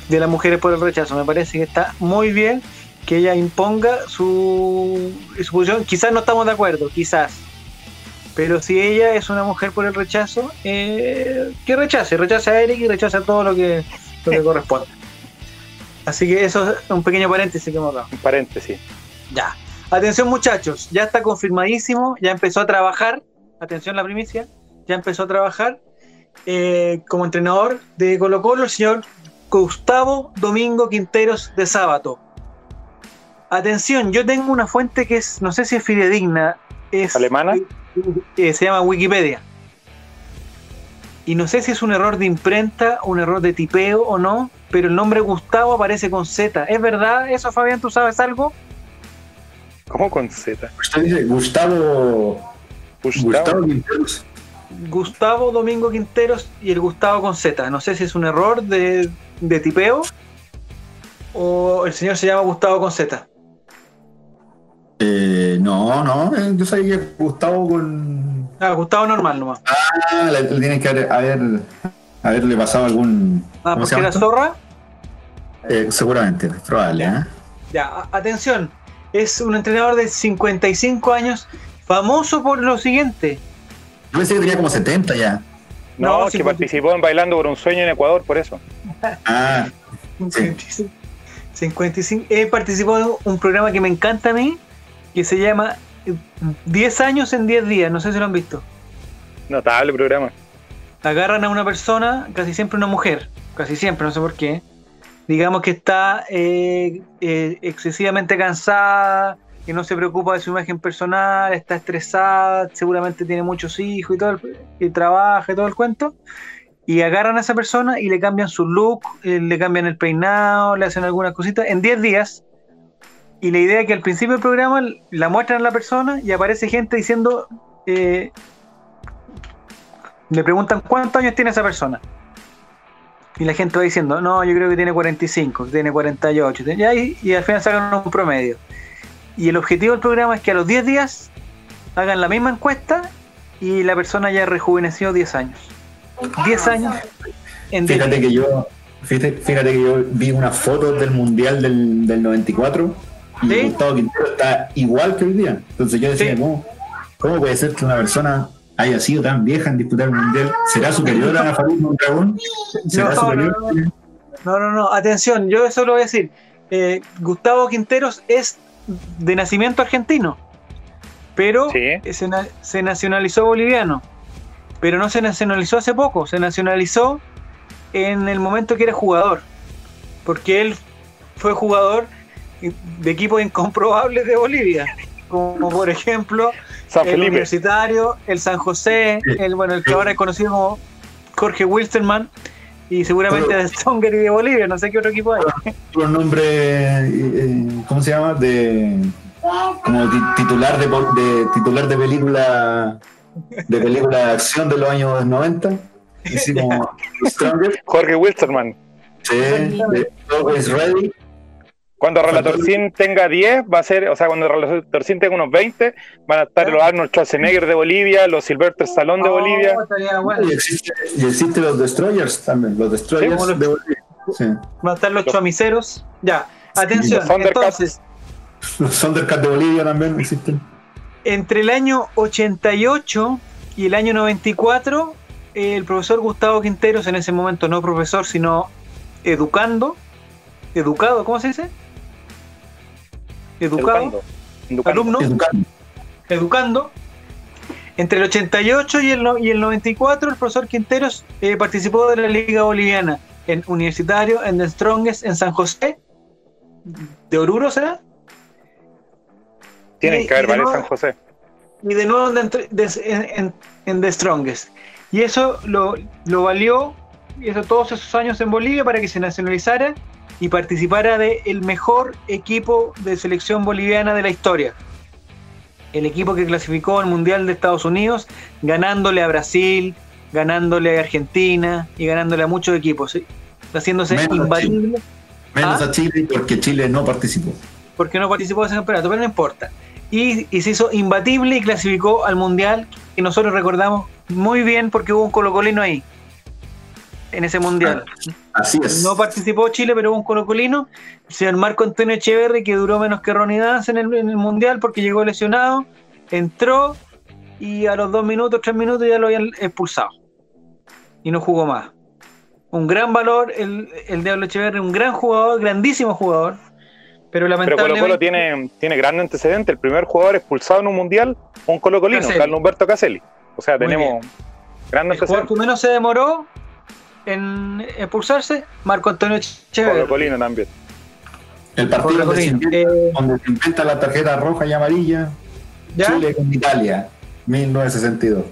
de las mujeres por el rechazo. Me parece que está muy bien que ella imponga su, su posición. Quizás no estamos de acuerdo, quizás. Pero si ella es una mujer por el rechazo, eh, que rechace, rechace a Eric y rechace todo lo que, lo que corresponde. Así que eso es un pequeño paréntesis que hemos dado. Un paréntesis. Ya. Atención muchachos, ya está confirmadísimo, ya empezó a trabajar, atención la primicia, ya empezó a trabajar eh, como entrenador de Colo Colo el señor Gustavo Domingo Quinteros de Sábato. Atención, yo tengo una fuente que es, no sé si es fidedigna, es alemana, eh, se llama Wikipedia. Y no sé si es un error de imprenta, un error de tipeo o no, pero el nombre Gustavo aparece con Z. ¿Es verdad eso, Fabián? ¿Tú sabes algo? ¿Cómo con Z? Usted dice Gustavo. Gustavo. Gustavo Gustavo Domingo Quinteros y el Gustavo con Z. No sé si es un error de, de tipeo o el señor se llama Gustavo con Z. Eh, no, no, eh, yo sabía que Gustavo con. Ah, Gustavo normal nomás. Ah, le, le tienen que haber, haber- haberle pasado algún. Ah, ¿cómo se porque llama era zorra. Eh, seguramente, probable, ¿eh? Ya, a- atención. Es un entrenador de 55 años, famoso por lo siguiente. Yo pensé que tenía como 70 ya. No, No, que sí, participó en Bailando por un Sueño en Ecuador, por eso. Ah, 55. 55. Él participó en un programa que me encanta a mí, que se llama eh, 10 años en 10 días. No sé si lo han visto. Notable programa. agarran a una persona, casi siempre una mujer, casi siempre, no sé por qué, digamos que está eh, eh, excesivamente cansada, que no se preocupa de su imagen personal, está estresada, seguramente tiene muchos hijos y todo, el- y trabaja y todo el cuento, y agarran a esa persona y le cambian su look, eh, le cambian el peinado, le hacen algunas cositas en 10 días. Y la idea es que al principio del programa la muestran a la persona y aparece gente diciendo, eh, le preguntan cuántos años tiene esa persona. Y la gente va diciendo, no, yo creo que tiene 45, que tiene 48, y, ahí- y al final sacan un promedio. Y el objetivo del programa es que a los 10 días hagan la misma encuesta y la persona ya rejuveneció 10 años. 10 años en 10 fíjate que yo. Fíjate, fíjate que yo vi unas fotos del Mundial del, del 94 y ¿Sí? Gustavo Quintero está igual que hoy día. Entonces yo decía, Sí. ¿cómo, ¿cómo puede ser que una persona haya sido tan vieja en disputar el Mundial? ¿Será superior a Farid Mondragón? ¿Será No, superior? no, No, no, no, atención, yo eso lo voy a decir. Eh, Gustavo Quinteros es de nacimiento argentino, pero Sí. se, na- se nacionalizó boliviano. Pero no se nacionalizó hace poco, se nacionalizó en el momento que era jugador. Porque él fue jugador de equipos incomprobables de Bolivia. Como por ejemplo San el Felipe. Universitario, el San José, el bueno, el que ahora es conocido como Jorge Wilstermann y seguramente Pero- de Stronger y de Bolivia, no sé qué otro equipo hay. Otro nombre, eh, eh, ¿cómo se llama? De como ti- titular de, de titular de película de película de acción de los años 90. Así como Stronger. Jorge Wilstermann. Sí, de Always Ready. Cuando Relatorcín tenga 10, va a ser, o sea, cuando Relatorcín tenga unos 20, van a estar los Arnold Schwarzenegger de Bolivia, los Sylvester Stallone de Oh, Bolivia. bueno. Y existe, y existe los Destroyers también, los Destroyers Sí, los- de Bolivia. Sí. Van a estar los chamiceros. Ya, atención. los. Entonces, Los Thundercats de Bolivia también existen. entre el año 88 y el año 94, eh, el profesor Gustavo Quinteros, en ese momento no profesor, sino educando, educado, ¿cómo se dice? Educado, Educando. Educando. alumno, Educando. educando. Entre el 88 y el, no- y el 94, el profesor Quinteros eh, participó de la Liga Boliviana en Universitario, en The Strongest, en San José, de Oruro, ¿será? Tienen Y- que haber varios nuevo- San José. y de nuevo en, en, en- en The Strongest. Y eso lo, lo valió, y eso todos esos años en Bolivia para que se nacionalizara y participara del el mejor equipo de selección boliviana de la historia. El equipo que clasificó al Mundial de Estados Unidos, ganándole a Brasil, ganándole a Argentina y ganándole a muchos equipos, ¿sí? haciéndose Menos a imbatible Menos ¿Ah? a Chile porque Chile no participó. porque no participó de ese campeonato, pero no importa. Y, y se hizo imbatible y clasificó al Mundial, que nosotros recordamos muy bien porque hubo un colocolino ahí, en ese Mundial. Así es. No participó Chile, pero hubo un colocolino. El señor Marco Antonio Echeverri, que duró menos que Ronnie Dance en el, en el Mundial porque llegó lesionado, entró y a los dos minutos, tres minutos ya lo habían expulsado. Y no jugó más. Un gran valor, el, el Diablo Echeverri, un gran jugador, grandísimo jugador. Pero Pero lamentablemente... Colo Colo tiene, tiene gran antecedente. El primer jugador expulsado en un mundial, un Colo Colino. Carlos Humberto Caselli. O sea, Muy tenemos gran El jugador antecedente. que menos se demoró en expulsarse, Marco Antonio. Colino también. El partido donde se, inventa, Eh, donde se inventa la tarjeta roja y amarilla. ¿Ya? Chile con Italia, 1962.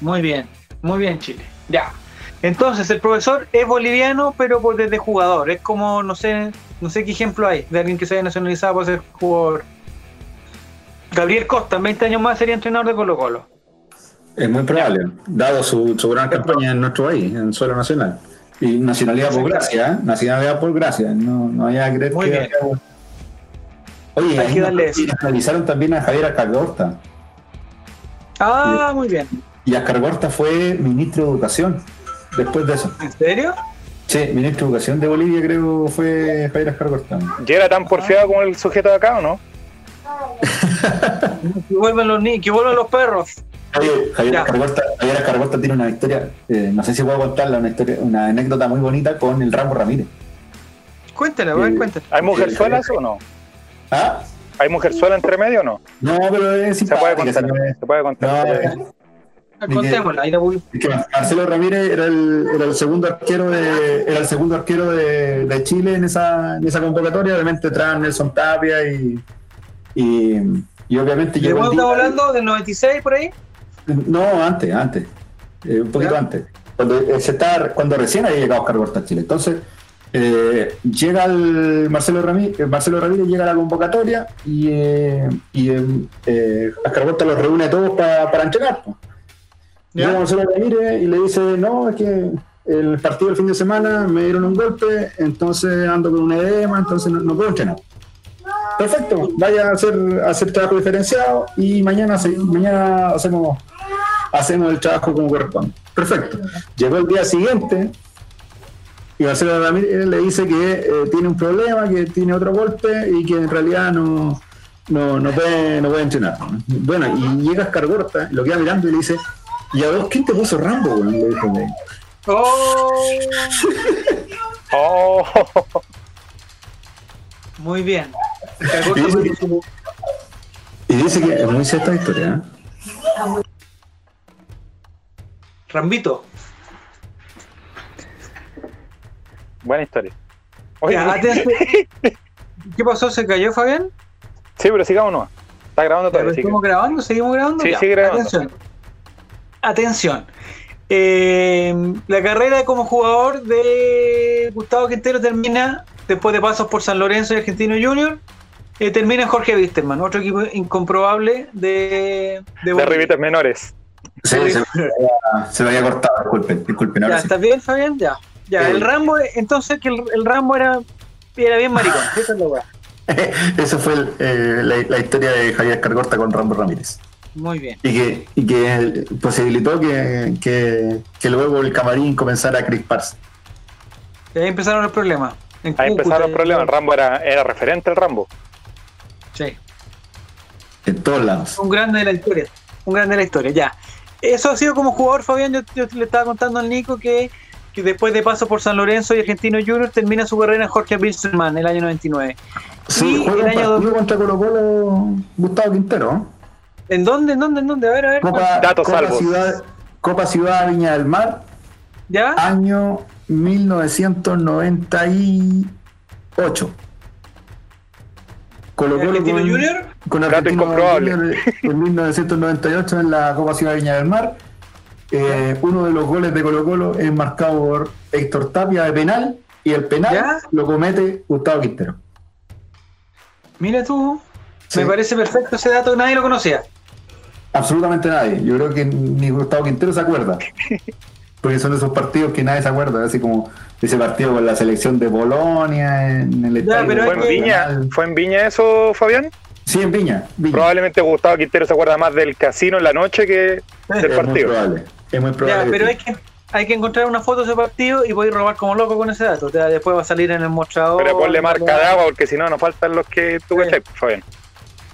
Muy bien, muy bien Chile. Ya. Entonces el profesor es boliviano, pero por desde jugador. Es como, no sé, no sé qué ejemplo hay de alguien que se haya nacionalizado por ser jugador. Gabriel Costa, en 20 años más sería entrenador de Colo Colo. Es muy probable, dado su, su gran campaña en nuestro país, en suelo nacional. Y nacionalidad por gracia, ¿eh? nacionalidad por gracia. No, no haya que creer Muy que. bien. Oye, Hay que ahí darle eso. nacionalizaron también a Javier Ascargorta. Ah, muy bien. Y Ascargorta fue ministro de Educación después de eso. ¿En serio? Sí, ministro de Educación de Bolivia creo fue Javier Ascargorta. ¿Y era tan porfiado como el sujeto de acá o no? Que vuelvan los niños, que vuelvan los perros. Oye, Javier Javier Ascargorta tiene una historia, eh, no sé si puedo contarla, una, historia, una anécdota muy bonita con el Rambo Ramírez. Cuéntale, a ver, Sí. cuéntale. ¿Hay mujerzuelas o no? ¿Ah? ¿Hay mujerzuela entre medio o no? No, pero es Se puede contar. Se puede contar. No, Ah, Contémosla, ahí la que Marcelo Ramírez era el, era el segundo arquero de era el segundo arquero de, de Chile en esa, en esa convocatoria, obviamente tras Nelson Tapia y, y, y obviamente ¿De llegó el cuándo estamos día- hablando? ¿Del 96 por ahí? No, antes, antes, eh, un poquito ¿Ya? antes. Cuando, eh, se está, cuando recién había llegado Oscar Huerta a Chile. Entonces, eh, llega el Marcelo Ramírez, Marcelo Ramírez llega a la convocatoria y, eh, y Oscar Huerta los reúne a todos pa- para entrenar. pues. Llega Marcelo Ramírez y le dice, no, es que el partido del fin de semana me dieron un golpe, entonces ando con un edema, entonces no, no puedo entrenar. Perfecto, vaya a hacer, a hacer trabajo diferenciado y mañana, mañana hacemos, hacemos el trabajo como corresponde. Perfecto. Llegó el día siguiente y Marcelo Ramírez le dice que eh, tiene un problema, que tiene otro golpe y que en realidad no, no, no, puede, no puede entrenar. Bueno, y llega Escargorta, lo queda mirando y le dice, ¿y a vos quién te puso Rambo? weón?" Le dijo, Oh, Oh, muy bien. Y dice, y dice que es muy cierta la historia. ¿eh? Rambito. buena historia. Oye. ¿Qué pasó? ¿Se cayó Fabián? sí, pero sigamos nomás. Está grabando todavía. que- ¿Estamos grabando? ¿Seguimos grabando? Sí, Ya, sigue grabando. Atención. Atención. Eh, la carrera como jugador de Gustavo Quintero termina después de pasos por San Lorenzo y Argentino Junior. eh, termina en Jorge Wisterman, otro equipo incomprobable de, de De menores. Sí, se, me había- se me había cortado, disculpen, disculpen. Ya, Ahora sí. ¿estás bien, Fabián? Ya. Ya, Sí. el Rambo, entonces que el, el Rambo era, era bien maricón. Esa es la weá. Eso fue el, eh, la, la historia de Javier Escargorta con Rambo Ramírez. Muy bien. Y que, y que posibilitó que, que, que luego el camarín comenzara a crisparse. Y ahí empezaron los problemas. En Ahí Cúcuta, empezaron los problemas. El Rambo era, era referente el Rambo. Sí. En todos lados. Un grande de la historia. Un grande de la historia, ya. Eso ha sido como jugador, Fabián. Yo, yo le estaba contando al Nico que, que después de paso por San Lorenzo y Argentino Junior termina su carrera en Jorge Wilstermann el año 99. Sí, Y el año partido contra Colo Colo Gustavo Quintero. ¿En dónde? ¿En dónde? ¿En dónde? A ver, a ver. Copa, Datos Copa salvos. Ciudad, Copa Ciudad Viña del Mar, ¿Ya? año 1998. Colo Colo ¿Argentino con, Junior? con Argentino. Junior en 1998 en la Copa Ciudad Viña del Mar. Eh, uno de los goles de Colo Colo es marcado por Héctor Tapia de penal y el penal ¿Ya? lo comete Gustavo Quintero. Mira tú. Sí. Me parece perfecto ese dato, nadie lo conocía. Absolutamente nadie. Yo creo que ni Gustavo Quintero se acuerda. Porque son esos partidos que nadie se acuerda, así como ese partido con la selección de Polonia en el Ya, estadio pero ¿Fue en que- Viña? ¿Fue en Viña eso, Fabián? Sí, en Viña. Viña. Probablemente Gustavo Quintero se acuerda más del casino en la noche que del es muy partido. probable. Es muy probable. Ya, que pero sí. hay que, hay que encontrar una foto de ese partido y podéis robar como loco con ese dato. O sea, después va a salir en el mostrador. Pero ponle marca de agua porque si no nos faltan los que tú Sí. cachai, Fabián.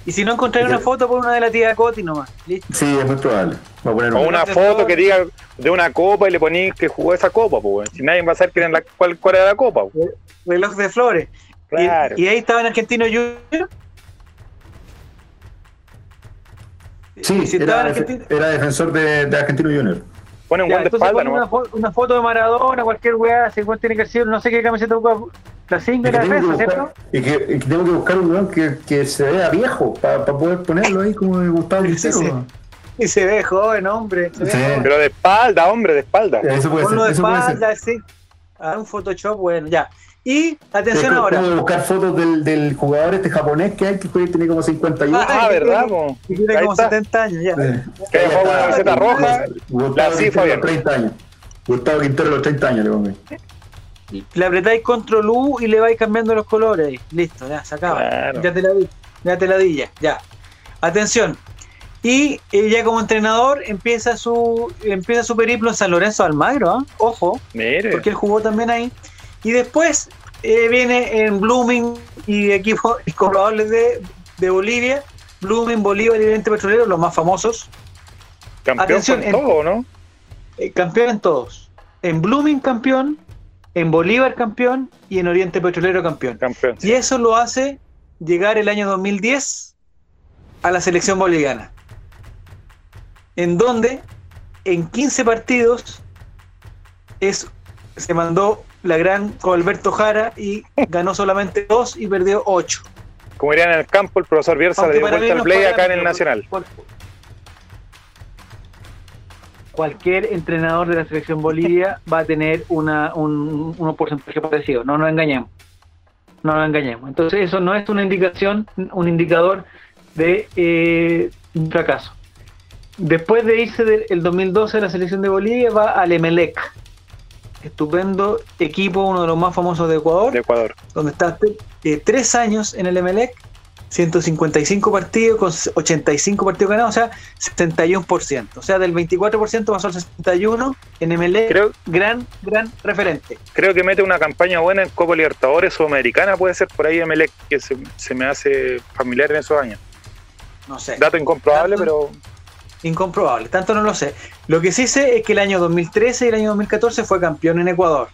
Y si no encontráis una foto, pon una de la tía Coti nomás. Listo. Sí, es muy probable. Voy a poner O un- una foto que diga de una copa y le ponís que jugó esa copa, pues. Si nadie va a saber quién es la, cuál, cuál era la copa. pues. Reloj de flores. Y- Claro. Y, ahí estaba en Argentino Junior. Sí, si estaba era, Argentino- era defensor de, de Argentino Junior. Pone un Ya, gol de entonces espalda pon una, nomás. fo- una foto de Maradona, cualquier weá, si igual tiene que ser, no sé qué camiseta 5 Y de que, la tengo que defensa, buscar, ¿cierto? y, que, y que tengo que buscar un weón que, que se vea viejo para poder ponerlo ahí como de Gustavo Sí, Quintero. sí. Y se ve joven, hombre. Se ve Sí. joven. Pero de espalda, hombre, de espalda. Eso puede Ponlo ser. de Eso puede ser. espalda, sí. Ah, un Photoshop, bueno, ya. Y atención ahora. tengo que buscar fotos del, del jugador este japonés que hay, que tiene como 51. Ah, ¿verdad? po? que tiene Ahí como está. 70 años ya. Eh, Que la está. camiseta roja. Gustavo La sí, los 30 años. Gustavo Quintero, los 30 años, le pongo. Le apretáis control U y le vais cambiando los colores. Listo, ya, se acaba. Claro. Ya te la di. Ya te la di ya. ya. Atención. Y eh, ya como entrenador empieza su empieza su periplo en San Lorenzo Almagro, ¿ah? ojo, Mire. porque él jugó también ahí. Y después eh, viene en Blooming y equipos comprobables de, de Bolivia, Blooming, Bolívar y Oriente Petrolero, los más famosos. Campeón atención, en- todo, ¿no? Eh, campeón en todos. En Blooming campeón, en Bolívar campeón y en Oriente Petrolero campeón. Campeón. Y eso lo hace llegar el año 2010 a la selección boliviana. En donde en 15 partidos es, se mandó la gran con Alberto Jara y ganó solamente 2 y perdió 8. Como dirían en el campo, el profesor Bielsa le dio vuelta al play acá en el Nacional. Cualquier entrenador de la selección Bolivia va a tener una, un, un porcentaje parecido, no nos engañemos. No nos engañemos. Entonces eso no es una indicación, un indicador de eh, un fracaso. Después de irse del 2012 de la selección de Bolivia va al Emelec. Estupendo equipo, uno de los más famosos de Ecuador de Ecuador. donde está eh, tres años en el Emelec, 155 partidos con 85 partidos ganados, o sea, 71%. O sea, del 24% pasó al 61% en Emelec, Creo, gran, gran referente. creo que mete una campaña buena en Copa Libertadores Sudamericana, puede ser por ahí Emelec, que se, se me hace familiar en esos años. No sé. Dato incomprobable, pero Incomprobable, tanto no lo sé. Lo que sí sé es que el año 2013 y el año 2014 fue campeón en Ecuador.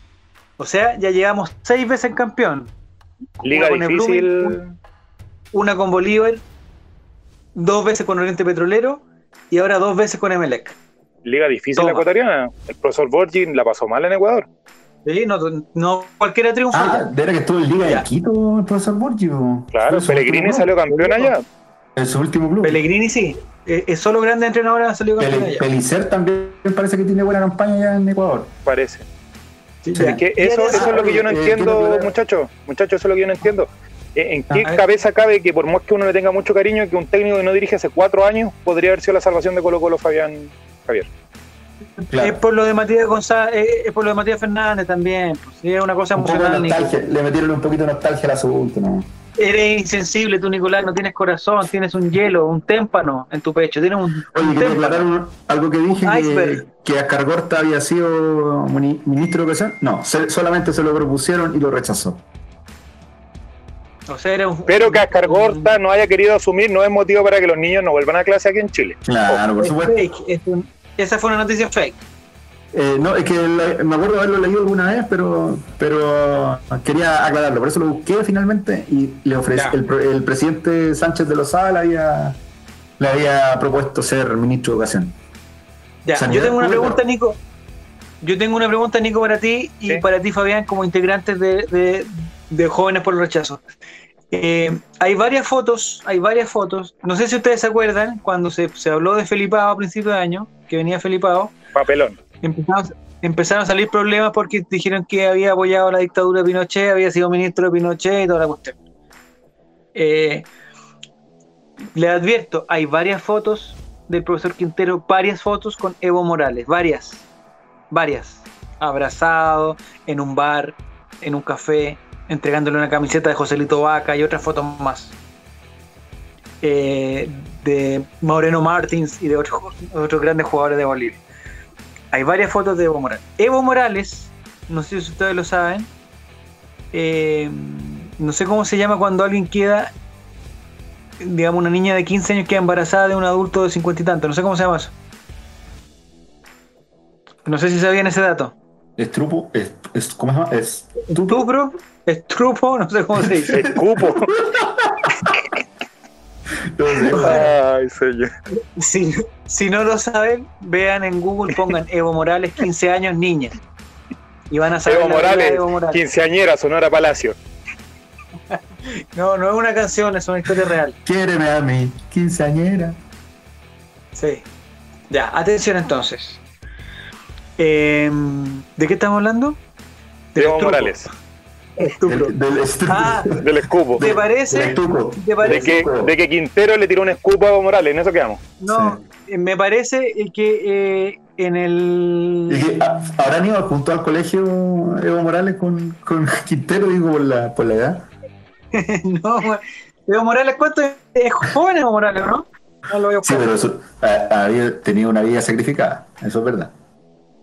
O sea, ya llegamos seis veces campeón. liga difícil. Blooming, Una con Bolívar, dos veces con Oriente Petrolero y ahora dos veces con Emelec. Liga difícil Toma. la ecuatoriana. El profesor Borgin la pasó mal en Ecuador. Sí, no, no cualquiera triunfa. Ah, de verdad que estuvo en Liga Ya. de Quito el profesor Borgio. Claro, Pellegrini salió campeón allá. En su último club. Pellegrini sí, eh, es solo grande entrenador ha salido campeón allá. Pelicer también parece que tiene buena campaña ya en Ecuador. Parece. Sí, Sí, ya. Es que eso, eso es lo que yo no entiendo, muchachos. Muchachos, eso es lo que yo no entiendo. Eh, ¿En qué A ver. cabeza cabe que por más que uno le tenga mucho cariño, que un técnico que no dirige hace cuatro años podría haber sido la salvación de Colo Colo Fabián Javier? Claro. Es por lo de Matías González, eh, es por lo de Matías Fernández también. Pues, es una cosa Un le metieron un poquito de nostalgia al asunto, ¿no? Eres insensible tú, Nicolás, no tienes corazón, tienes un hielo, un témpano en tu pecho, tienes un, Oye, un témpano. aclarar un- algo que dije, que, que Ascargorta había sido mini- ministro de educación. No, se- solamente se lo propusieron y lo rechazó. O sea, eres un, Pero que Ascargorta no haya querido asumir no es motivo para que los niños no vuelvan a clase aquí en Chile. Claro, por es supuesto. fake, es un- esa fue una noticia fake. Eh, no, es que la- me acuerdo de haberlo leído alguna vez, pero pero quería aclararlo. Por eso lo busqué finalmente y le ofrecí. El, pro- el presidente Sánchez de Lozada le había, le había propuesto ser ministro de Educación. Ya, Sanidad yo tengo una pública. pregunta, Nico. Yo tengo una pregunta, Nico, para ti y Sí. para ti, Fabián, como integrantes de, de- de Jóvenes por el Rechazo. Eh, hay varias fotos, hay varias fotos. No sé si ustedes se acuerdan cuando se, se habló de Felipao a principio de año, que venía Felipao, Papelón. empezaron, empezaron a salir problemas porque dijeron que había apoyado la dictadura de Pinochet, había sido ministro de Pinochet y toda la cuestión. Eh, le advierto, hay varias fotos del profesor Quintero, varias fotos con Evo Morales, varias, varias, abrazado en un bar, en un café, entregándole una camiseta de Joselito Vaca y otras fotos más. Eh, de Moreno Martins y de otros, otros grandes jugadores de Bolivia. Hay varias fotos de Evo Morales. Evo Morales, no sé si ustedes lo saben, eh, no sé cómo se llama cuando alguien queda, digamos, una niña de 15 años queda embarazada de un adulto de 50 y tanto, no sé cómo se llama eso. No sé si sabían ese dato. Estrupo, es, es- ¿cómo se llama? Es, Estupro, estrupo, no sé cómo se dice. El cupo. Ay, señor. Si, si no lo saben, vean en Google, pongan Evo Morales, 15 años, niña. Y van a saber Evo Morales, Evo Morales. quinceañera, Sonora Palacio. No, no es una canción, es una historia real. Quiéreme a mí, quinceañera. Sí. Ya, atención entonces. Eh, ¿De qué estamos hablando? De Evo. Morales. Estupro. Del, Ah, Del escupo. ¿Te parece? del estuco. ¿Te De que, de que Quintero le tiró un escupo a Evo Morales, en eso quedamos. No, eh, me parece que eh, en Y el. que, ah, ¿Habrán ido junto al colegio Evo Morales con, con Quintero, digo, por la, por la edad? no. Evo Morales, ¿cuánto es? Es joven Evo Morales, ¿no? No lo voy a Sí, pero eso, ah, había tenido una vida sacrificada, eso es verdad.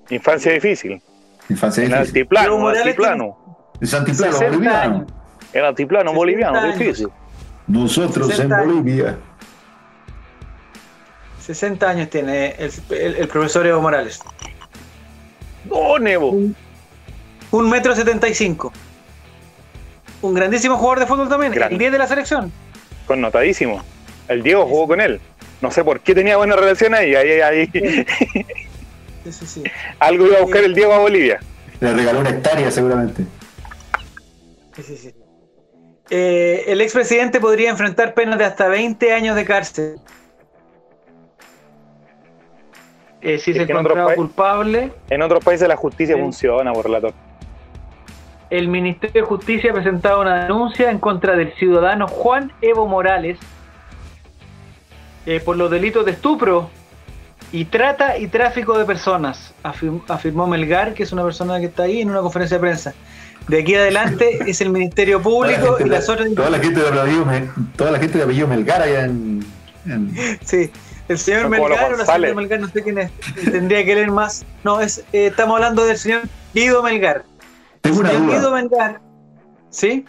Infancia difícil. Infancia En difícil. altiplano, en Morales altiplano. Es antiplano, 60 boliviano. años. Altiplano 60 boliviano, años. difícil. Nosotros 60 en años. Bolivia. 60 años tiene el, el- el profesor Evo Morales. ¡Oh, Nevo! Un metro setenta y cinco. Un grandísimo jugador de fútbol también. Grande. El 10 de la selección. Connotadísimo. El Diego jugó con él. No sé por qué tenía buena relación ahí. ahí, ahí. Sí, sí, sí. Algo iba a buscar el Diego a Bolivia. Le regaló una hectárea seguramente. Sí, sí, sí. Eh, el expresidente podría enfrentar penas de hasta 20 años de cárcel. Eh, si Es se en encontraba pa- culpable, En otros países la justicia funciona, por relator. el Ministerio de Justicia ha presentado una denuncia en contra del ciudadano Juan Evo Morales eh, por los delitos de estupro y trata y tráfico de personas, afirm- afirmó Melgar, que es una persona que está ahí en una conferencia de prensa. De aquí adelante es el Ministerio Público y las otras toda la gente de apellido, Me- toda la gente de apellido Melgar allá en, en- Sí, el señor Melgar o la señora Melgar, no sé quién es. Tendría que leer más. No, es, eh, estamos hablando del señor Guido Melgar. Tengo una señor Guido. Melgar. ¿Sí?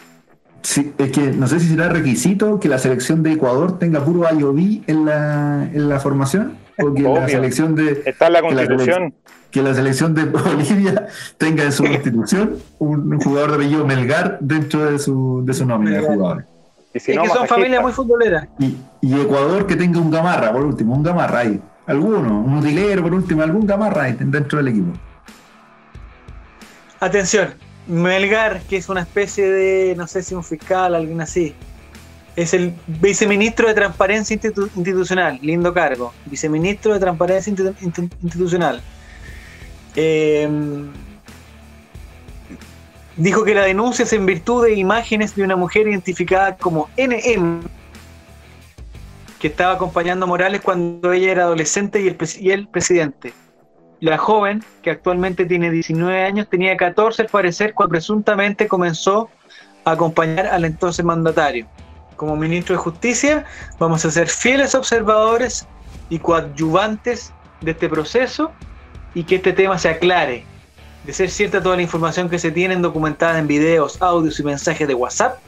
Sí, es que no sé si será requisito que la selección de Ecuador tenga puro IOB en la, en la formación o que la selección de Está en la Que la constitución. que la selección de Bolivia tenga en su constitución un, jugador de apellido Melgar dentro de su, de su nómina de jugadores. Y si es no, que son familias muy futboleras. Y, y Ecuador que tenga un gamarra, por último, un gamarra ahí. Alguno, un utilero, por último, algún gamarra ahí dentro del equipo. Atención, Melgar, que es una especie de, no sé si un fiscal, alguien así. Es el viceministro de Transparencia Institu- Institucional, lindo cargo. Viceministro de Transparencia Institu- Institu- Institucional. Eh, dijo que la denuncia es en virtud de imágenes de una mujer identificada como NM, que estaba acompañando a Morales cuando ella era adolescente y el, pres- y el presidente. La joven, que actualmente tiene 19 años, tenía 14 al parecer cuando presuntamente comenzó a acompañar al entonces mandatario. Como ministro de Justicia, vamos a ser fieles observadores y coadyuvantes de este proceso y que este tema se aclare. De ser cierta toda la información que se tiene documentada en videos, audios y mensajes de WhatsApp,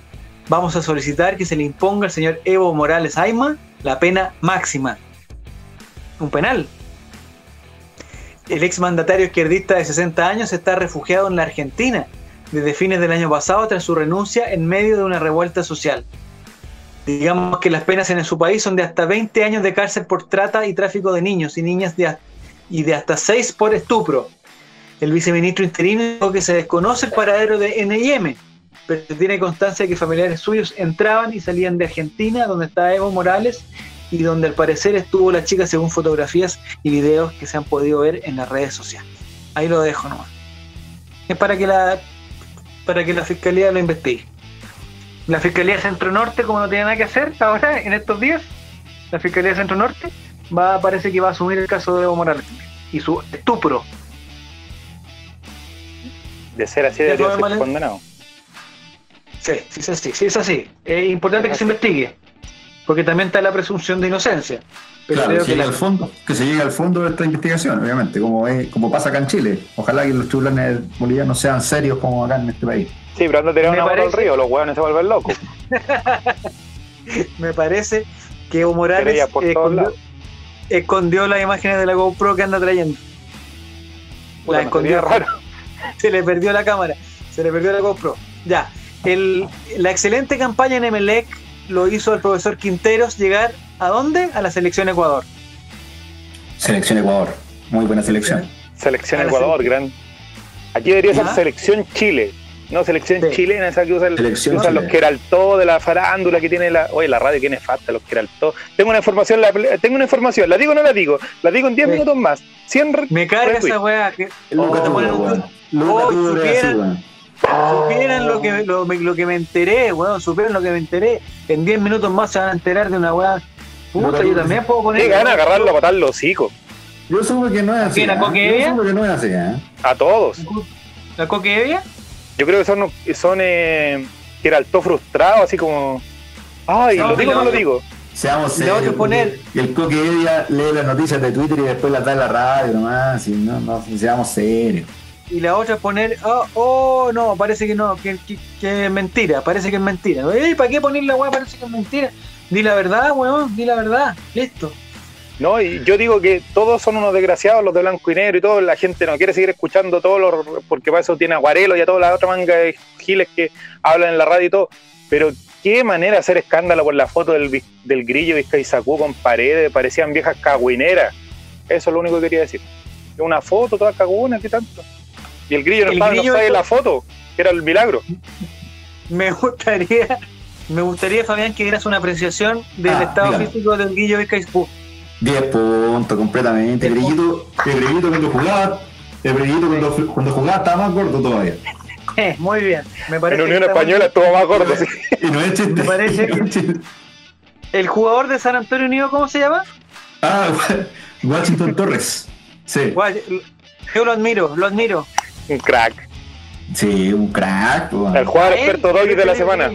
vamos a solicitar que se le imponga al señor Evo Morales Aima la pena máxima. Un penal. El exmandatario izquierdista de 60 años está refugiado en la Argentina desde fines del año pasado tras su renuncia en medio de una revuelta social. Digamos que las penas en su país son de hasta 20 años de cárcel por trata y tráfico de niños y niñas y de hasta 6 por estupro. El viceministro interino dijo que se desconoce el paradero de NIM, pero tiene constancia de que familiares suyos entraban y salían de Argentina, donde está Evo Morales, y donde al parecer estuvo la chica según fotografías y videos que se han podido ver en las redes sociales. Ahí lo dejo nomás. Es para que la para que la fiscalía lo investigue. La fiscalía Centro Norte, como no tiene nada que hacer ahora en estos días, la fiscalía Centro Norte va parece que va a asumir el caso de Evo Morales y su estupro. De ser así fue, ser condenado. Sí, sí, sí, sí, sí, es así. Es importante que se investigue, porque también está la presunción de inocencia. Pero Claro, creo que, que al fondo, que se llegue al fondo de esta investigación, obviamente, como, es, como pasa acá en Chile. Ojalá que los tribunales bolivianos sean serios como acá en este país. Sí, pero anda a tirar una bola al parece- río, los hueones se vuelven locos. me parece que Evo Morales por eh, escondió, escondió las imágenes de la GoPro que anda trayendo. Puta, La escondió. raro. Se le perdió la cámara, se le perdió la GoPro. Ya, el, la excelente campaña en Emelec lo hizo el profesor Quinteros llegar a dónde? A la selección Ecuador. Selección Ecuador, muy buena selección. Selección Ecuador, gran. Aquí debería ser selección Chile. No, selección Sí. chilena, esa que usan, usan los. Queraltó de la farándula que tiene la. Oye, la radio tiene falta, los Queraltó. Tengo una información, la, tengo una información, ¿la digo o no la digo? La digo en 10 Sí. minutos más. 100 re- Me carga esa weá. que- Tudor, ponen un- supieran-. Supieran lo que, lo, lo que me enteré, weón. Supieran lo que me enteré. En 10 minutos más se van a enterar de una weá. Puta, yo también puedo poner. Qué gana agarrarlo a matar los hocicos. Yo supe que no es así. ¿Qué, la ¿eh? Yo supe que no es así, ¿eh? A todos. ¿La coquevia? Yo creo que son, son eh, que era alto frustrado, así como. Ay, No, ¿lo digo o no no, lo digo? Seamos otra serios. poner- El coque Edia lee las noticias de Twitter y después las da en la radio nomás. Y no, no, seamos serios. Y la otra es poner, oh, oh, no, parece que no, que, que, que es mentira, parece que es mentira. ¿Para qué poner la weá? Parece que es mentira. Di la verdad, weón, di la verdad. Listo. No, y yo digo que todos son unos desgraciados, los de blanco y negro y todo. La gente no quiere seguir escuchando todo, lo, porque para eso tiene aguarelo y a toda la otra manga de giles que hablan en la radio y todo. Pero qué manera hacer escándalo por la foto del, vi- del grillo Vizcaizacú con paredes, parecían viejas cagüineras. Eso es lo único que quería decir. Una foto toda cagüina, ¿qué tanto? Y el grillo no El estaba en grillo offside es- en la foto, que era el milagro. Me gustaría, me gustaría, Fabián, que dieras una apreciación del Ah, estado físico del Guillo Vizcaispú. 10 puntos completamente. El brillito, el brillito cuando jugaba, el brillito cuando, cuando jugaba estaba más gordo todavía. Eh, muy bien. Me parece En Unión está muy Española estuvo más gordo. sí. Y no es chiste. Me parece que- no es chiste. bien. ¿El jugador de San Antonio Unido cómo se llama? Ah, Washington Torres. Sí, Yo lo admiro, lo admiro. Un crack. sí, un crack. El jugador experto doggy de la semana.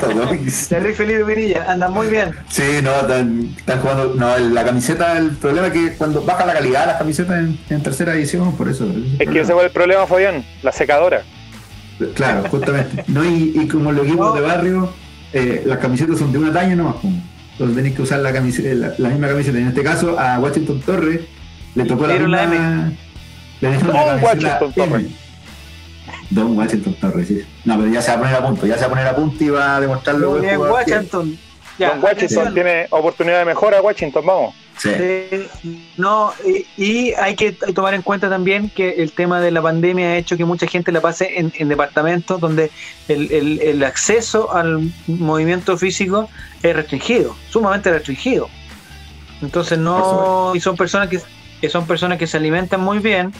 Torres. De Rey Felipe Pinilla, anda muy bien. Sí, no, están, están jugando. No, la camiseta, el problema es que cuando baja la calidad de las camisetas en, en tercera edición, por eso. Es que ese fue el problema, Fabián, la secadora. Claro, justamente. No, y, y como los equipos No. de barrio, eh, las camisetas son de una talla nomás. Entonces tenéis que usar la, camiseta, la, la misma camiseta. En este caso, a Washington Torres le tocó la Dieron la misma. le Don la camiseta Washington Torres. Don Washington Torres, sí. No, pero ya se va a poner a punto. Ya se va a poner a punto y va a demostrar lo Muy que bien. Washington. Ya, Don Washington tiene oportunidad de mejora, Washington, vamos. Sí. Eh, no, y, y hay que tomar en cuenta también que el tema de la pandemia ha hecho que mucha gente la pase en, en departamentos donde el, el- el acceso al movimiento físico es restringido, sumamente restringido. Entonces no, y son personas que, que son personas que se alimentan muy bien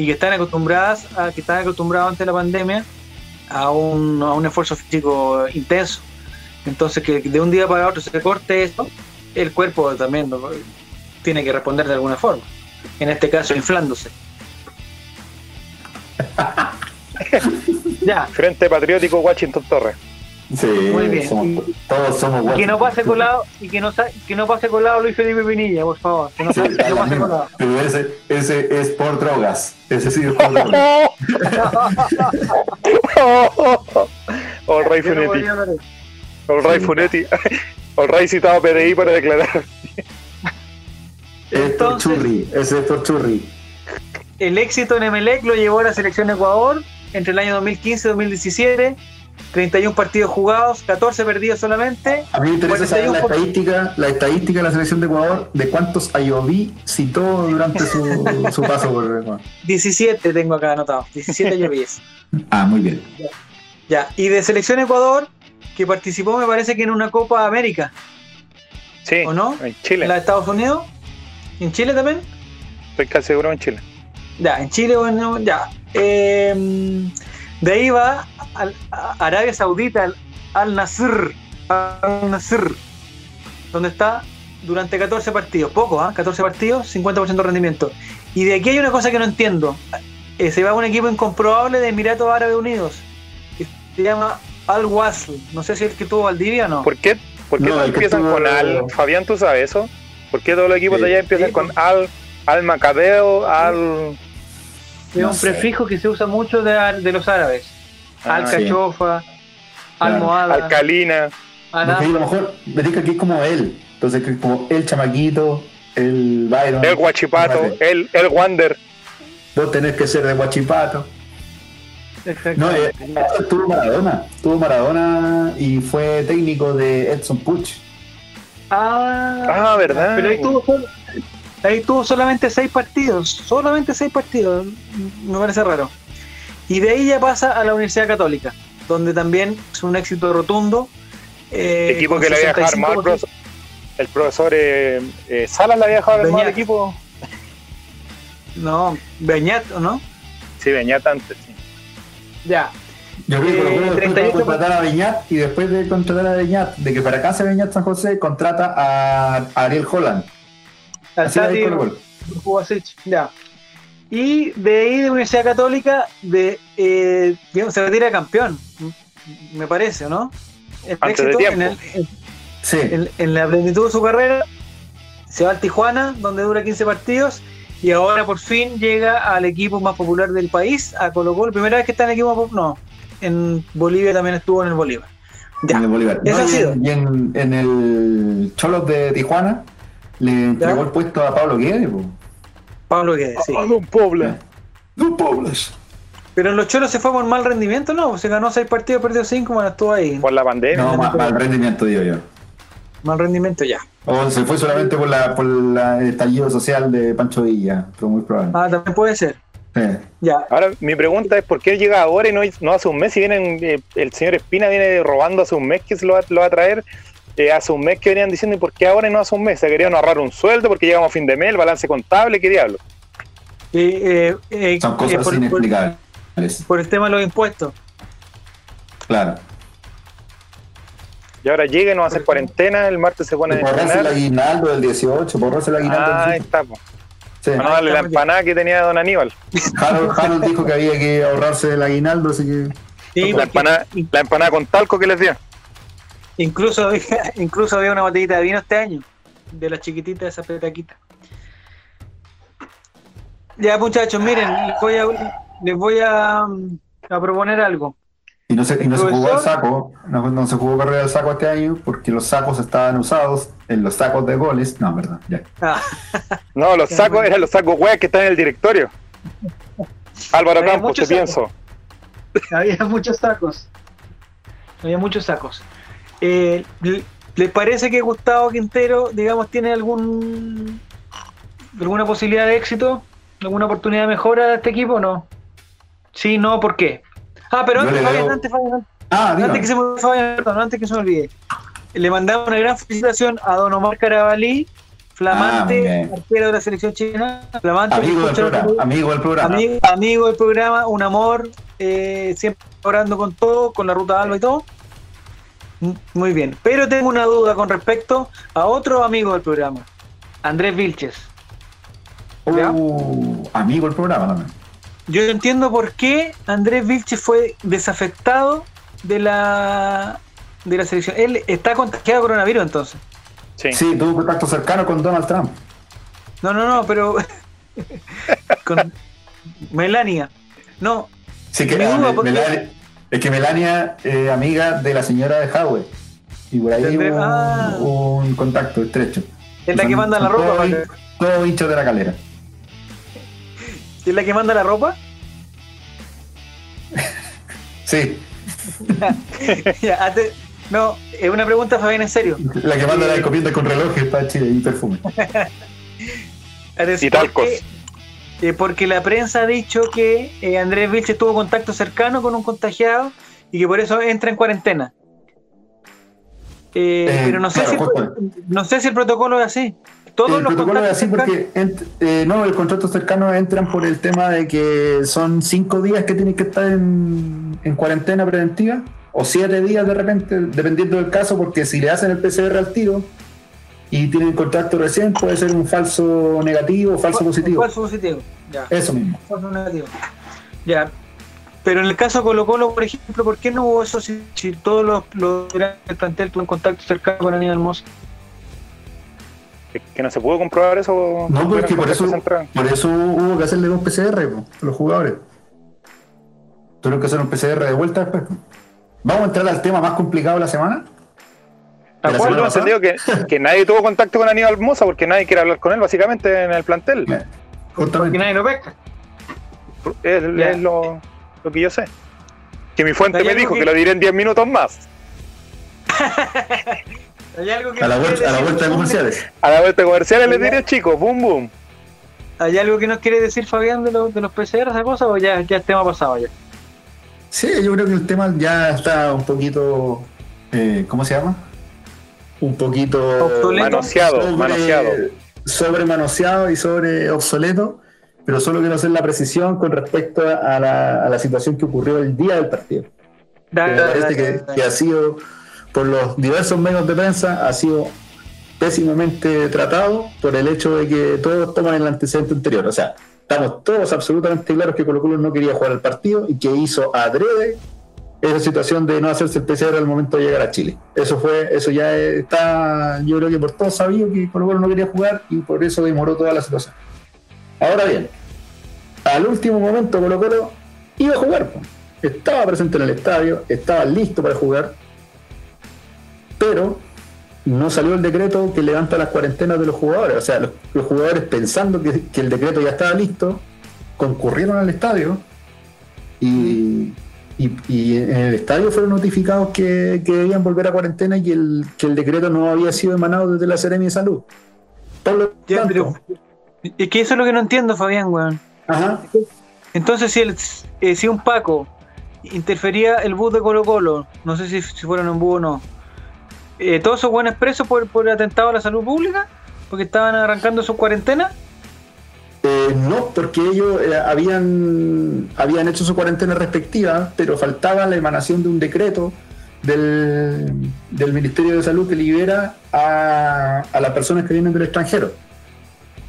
y que están acostumbradas a que están acostumbrados antes de la pandemia a un, a un esfuerzo físico intenso. Entonces que de un día para otro se corte esto, el cuerpo también tiene que responder de alguna forma. En este caso, inflándose. ya, Frente Patriótico, Washington Torres. Sí, Muy bien. somos- todos somos y que no pase colado y que no que no pase colado Luis Felipe Pinilla, por favor. Que no, Sí, que no pase colado. Pero ese, ese es por drogas. Ese sí es por drogas. All no Funetti. All Ray Funetti. All Ray citado a PDI para declarar. Es por churri. Ese es por churri. El éxito en Emelec lo llevó a la selección de Ecuador entre el año 2015 y 2017. 31 partidos jugados, 14 perdidos solamente. A mí me interesa saber la 41%. estadística, la estadística de la selección de Ecuador de cuántos Ayoví citó durante su, su paso por Ecuador. 17 tengo acá anotado. 17 llovíes. Ah, muy bien. Ya, y de selección Ecuador, que participó me parece que en una Copa América, Sí, ¿o no? en Chile. ¿En la de Estados Unidos? ¿En Chile también? Estoy casi seguro en Chile. Ya, en Chile, bueno, ya. Eh, de ahí va al- a Arabia Saudita, al, al Nasr, al Nasr, donde está durante 14 partidos, poco, ¿ah? 14 partidos, 50% de rendimiento. Y de aquí hay una cosa que no entiendo. Eh, se va a un equipo incomprobable de Emiratos Árabes Unidos, que se llama Al Wasl. No sé si es el que tuvo Valdivia o no. ¿Por qué, por qué No, empiezan con Al? Fabián, ¿tú sabes eso? ¿Por qué todos los equipos Sí. de allá empiezan Sí, con. Al, Al Macabeo, Al. Es No un sé. prefijo que se usa mucho de, de los árabes. Ah, Al sí. Cachofa, Claro. Almohada, Alcalina? A lo mejor me dice que es como él. Entonces, que es como el chamaquito, el Byron. El Guachipato, el, el Wander. Vos tenés que ser de Guachipato. Exacto. No, eh, tuvo Maradona. Tuvo Maradona y fue técnico de Edson Puch. Ah, Ah, ¿verdad? Pero ahí tuvo, ahí tuvo solamente seis partidos, solamente seis partidos, me parece raro. Y de ahí ya pasa a la Universidad Católica, donde también es un éxito rotundo. eh, equipo que le había dejado armado el 65%. profesor, el profesor eh, eh, Salas le había dejado armado el equipo. No, Beñat, ¿o no? Sí, Beñat antes. sí. Ya. Yo creo que Eh, después va 38 a contratar a Beñat y después de contratar a Beñat, de que para casa Beñat San José contrata a Ariel Holland. Kovacic, ya. Y de ahí de Universidad Católica, de, eh, digamos, se retira campeón, me parece, ¿no? El Antes de tiempo. En, el- en- Sí, en- en la plenitud de su carrera, se va al Tijuana, donde dura 15 partidos, y ahora por fin llega al equipo más popular del país, a Colo Colo. Primera vez que está en el equipo más popular, no, en Bolivia también estuvo en el Bolívar. Ya. en el Bolívar. Eso No, ha y sido. en, y en- en el Cholos de Tijuana le entregó ¿Ya? el puesto a Pablo Guedes. po. Pablo Guedes, sí. A Don Pobla. Poblas. Pero en los Cholos se fue por mal rendimiento, ¿no? Se ganó 6 partidos, perdió 5, bueno, estuvo ahí. Por la pandemia. No, ma- mal rendimiento, digo yo. Mal rendimiento ya. O se fue solamente por la por la- el estallido social de Pancho Villa, pero muy probable. Ah, también puede ser. Sí. Ya. Ahora, mi pregunta es: ¿por qué él llega ahora y no, no hace un mes? Si vienen, eh, el señor Espina viene robando hace un mes que se lo va, lo va a traer. Eh, hace un mes que venían diciendo, ¿y por qué ahora y no hace un mes? Se querían ahorrar un sueldo porque llegamos a fin de mes, el balance contable, ¿qué diablo? Eh, eh, eh, Son cosas por, inexplicables. por el tema de los impuestos. Claro. Y ahora llega y nos va a hacer cuarentena, el martes se pone a Borrarse el aguinaldo del 18, borrarse el aguinaldo Ah, ahí del 18. está, po. Sí. Para no darle la empanada que tenía don Aníbal. Harold, Harold dijo que había que ahorrarse el aguinaldo, así que. Sí, La empanada, la empanada con talco que les dio. Incluso, había, incluso había una botellita de vino este año, de las chiquititas, esa petaquita. Ya, muchachos, miren, les voy a, les voy a, a proponer algo. Y no se, y no se jugó Profesor. saco, no, no se jugó carrera al saco este año porque los sacos estaban usados en los sacos de goles. No, verdad, ya. Ah, No, los sacos eran los sacos weas que están en el directorio. Álvaro Campos, te sacos. pienso. había muchos sacos. Había muchos sacos. Eh, ¿le- ¿Les parece que Gustavo Quintero, digamos, tiene algún alguna posibilidad de éxito? ¿Alguna oportunidad de mejora de este equipo o no? Sí, no, ¿por qué? Ah, pero antes, Fabián, veo- antes, Fabián, Ah, antes, que se me, perdón, antes que se me olvide. Le mandamos una gran felicitación a Don Omar Carabalí, Ah, flamante bien. arquero de la selección chilena, flamante Amigo del programa. Amigo del programa. Amigo, amigo del programa, un amor, eh, siempre orando con todo, con la ruta Alba y todo. Muy bien, pero tengo una duda con respecto a otro amigo del programa, Andrés Vilches. Uh, amigo del programa también. Yo no entiendo por qué Andrés Vilches fue desafectado de la de la selección. Él está contagiado de coronavirus entonces. Sí. Sí, tuvo contacto cercano con Donald Trump. No, no, no, pero con Melania. No, Sí, que porque- Melania- es que Melania es amiga de la señora de Howe. Y por ahí hubo ah. un contacto estrecho. es la que manda la ropa. Hin- todos hinchas de la calera. ¿Es la que manda la ropa? Sí, Ya, antes- no, es una pregunta, Fabián, en serio. la que manda Eh, la encomienda con relojes para Chile y perfume. Y ¿por talcos. Eh, porque la prensa ha dicho que eh, Andrés Vilches tuvo contacto cercano con un contagiado y que por eso entra en cuarentena. Eh, pero no sé, claro, si, justo. no sé si el protocolo es así. Todos el los protocolo es así cercanos- porque no, el contrato cercano entran por el tema de que son cinco días que tienen que estar en, en cuarentena preventiva o siete días de repente, dependiendo del caso, porque si le hacen el PCR al tiro y tienen contacto recién, puede ser un falso negativo o falso positivo. Falso positivo. Ya. Eso mismo. Falso negativo. Ya. Pero en el caso de Colo Colo, por ejemplo, ¿por qué no hubo eso si, si todos los, los del plantel tuvieron contacto cercano con Aníbal Mosa? Que, que no se pudo comprobar eso. No, porque por eso, por eso hubo que hacerle dos PCR po, a los jugadores. Tuvieron que hacer un PCR de vuelta después. Vamos a entrar al tema más complicado de la semana. ¿A ¿De semana tengo entendido que, que nadie tuvo contacto con Aníbal Mosa porque nadie quiere hablar con él, básicamente, en el plantel. pasada? Porque Justamente. nadie lo pesca. Es, lo, lo que yo sé. Que mi fuente me dijo que- que lo diré en 10 minutos más. ¿Hay algo que A la vuelta, quiere a la decir? vuelta de comerciales. A la vuelta comercial les diré, chicos, boom, boom. ¿Hay algo que nos quiere decir Fabián de, los de los PCR, esa cosa, o ya, ya el tema pasado ya? Sí, yo creo que el tema ya está un poquito. eh, ¿Cómo se llama? Un poquito. Obsoleto. Manoseado, sobre- manoseado. Sobre manoseado y sobre obsoleto. pero solo quiero hacer la precisión con respecto a la, a la situación que ocurrió el día del partido. me parece que, que ha sido, por los diversos medios de prensa, ha sido pésimamente tratado por el hecho de que todos toman el antecedente anterior. O sea, estamos todos absolutamente claros que Colo Colo no quería jugar el partido y que hizo adrede esa situación de no hacerse el PCR al momento de llegar a Chile. Eso fue, eso ya está, yo creo que por todos sabido que Colo Colo no quería jugar y por eso demoró toda la situación. Ahora bien, al último momento Colo Colo iba a jugar, estaba presente en el estadio, estaba listo para jugar, pero no salió el decreto que levanta las cuarentenas de los jugadores. O sea, los, jugadores pensando que, el decreto ya estaba listo, concurrieron al estadio y, en el estadio fueron notificados que, debían volver a cuarentena y que el, el decreto no había sido emanado desde la Seremi de Salud. es que eso es lo que no entiendo, Fabián, weón. Ajá. Entonces, si, el, eh, si un Paco interfería el bus de Colo Colo, no sé si, si fueron en bus o no, eh, todos esos buenos presos por, por atentado a la salud pública, porque estaban arrancando su cuarentena. Eh, no, porque ellos eh, habían, habían hecho su cuarentena respectiva, pero faltaba la emanación de un decreto del, Ministerio de Salud que libera a, las personas que vienen del extranjero.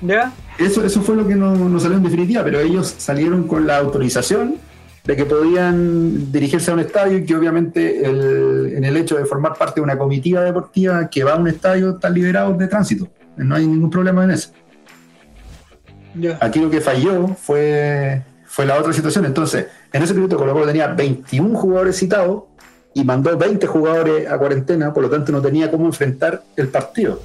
¿Ya? Eso, eso fue lo que no, no salió en definitiva, pero ellos salieron con la autorización de que podían dirigirse a un estadio y que obviamente en el hecho de formar parte de una comitiva deportiva que va a un estadio están liberados de tránsito. No hay ningún problema en eso. Aquí lo que falló fue, fue la otra situación. Entonces, en ese periodo Colo Colo tenía 21 jugadores citados y mandó 20 jugadores a cuarentena, por lo tanto no tenía cómo enfrentar el partido.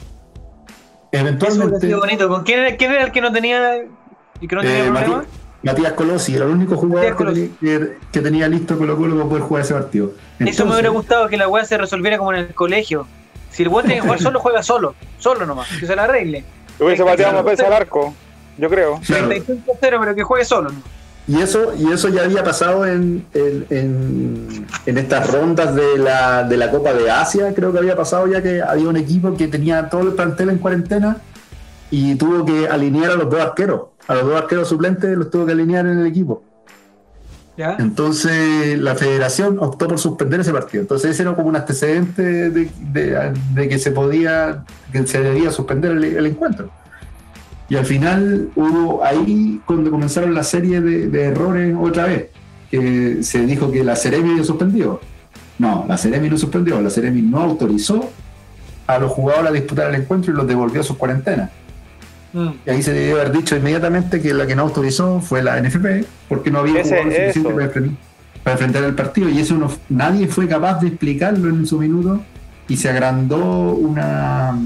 Eventualmente. bonito. ¿Con quién era, quién era el que no tenía, y que no tenía eh, problema? Matías Colosi era el único jugador que tenía, listo Colo Colo para poder jugar ese partido. Eso me hubiera gustado que la weá se resolviera como en el colegio. Si el weón tiene que jugar solo, juega solo. Solo nomás. Que se la arregle. Hubiese pateado más veces al arco, yo creo. 35-0, pero que juegue solo. Y eso, y eso ya había pasado en, en, en, estas rondas de la, de la Copa de Asia, creo que había pasado ya que había un equipo que tenía todo el plantel en cuarentena y tuvo que alinear a los dos arqueros a los dos arqueros suplentes los tuvo que alinear en el equipo. Entonces la federación optó por suspender ese partido. Entonces ese era como un antecedente de, que se podía, que se debía suspender el, encuentro. Y al final hubo ahí cuando comenzaron la serie de, errores otra vez, que se dijo que la Ceremi había suspendido. No, la Ceremi no suspendió, la Ceremi no autorizó a los jugadores a disputar el encuentro y los devolvió a sus cuarentenas. Mm. Y ahí se debe haber dicho inmediatamente que la que no autorizó fue la NFP, porque no había jugadores suficientes para, enfrentar el partido. Y eso no, nadie fue capaz de explicarlo en su minuto y se agrandó una,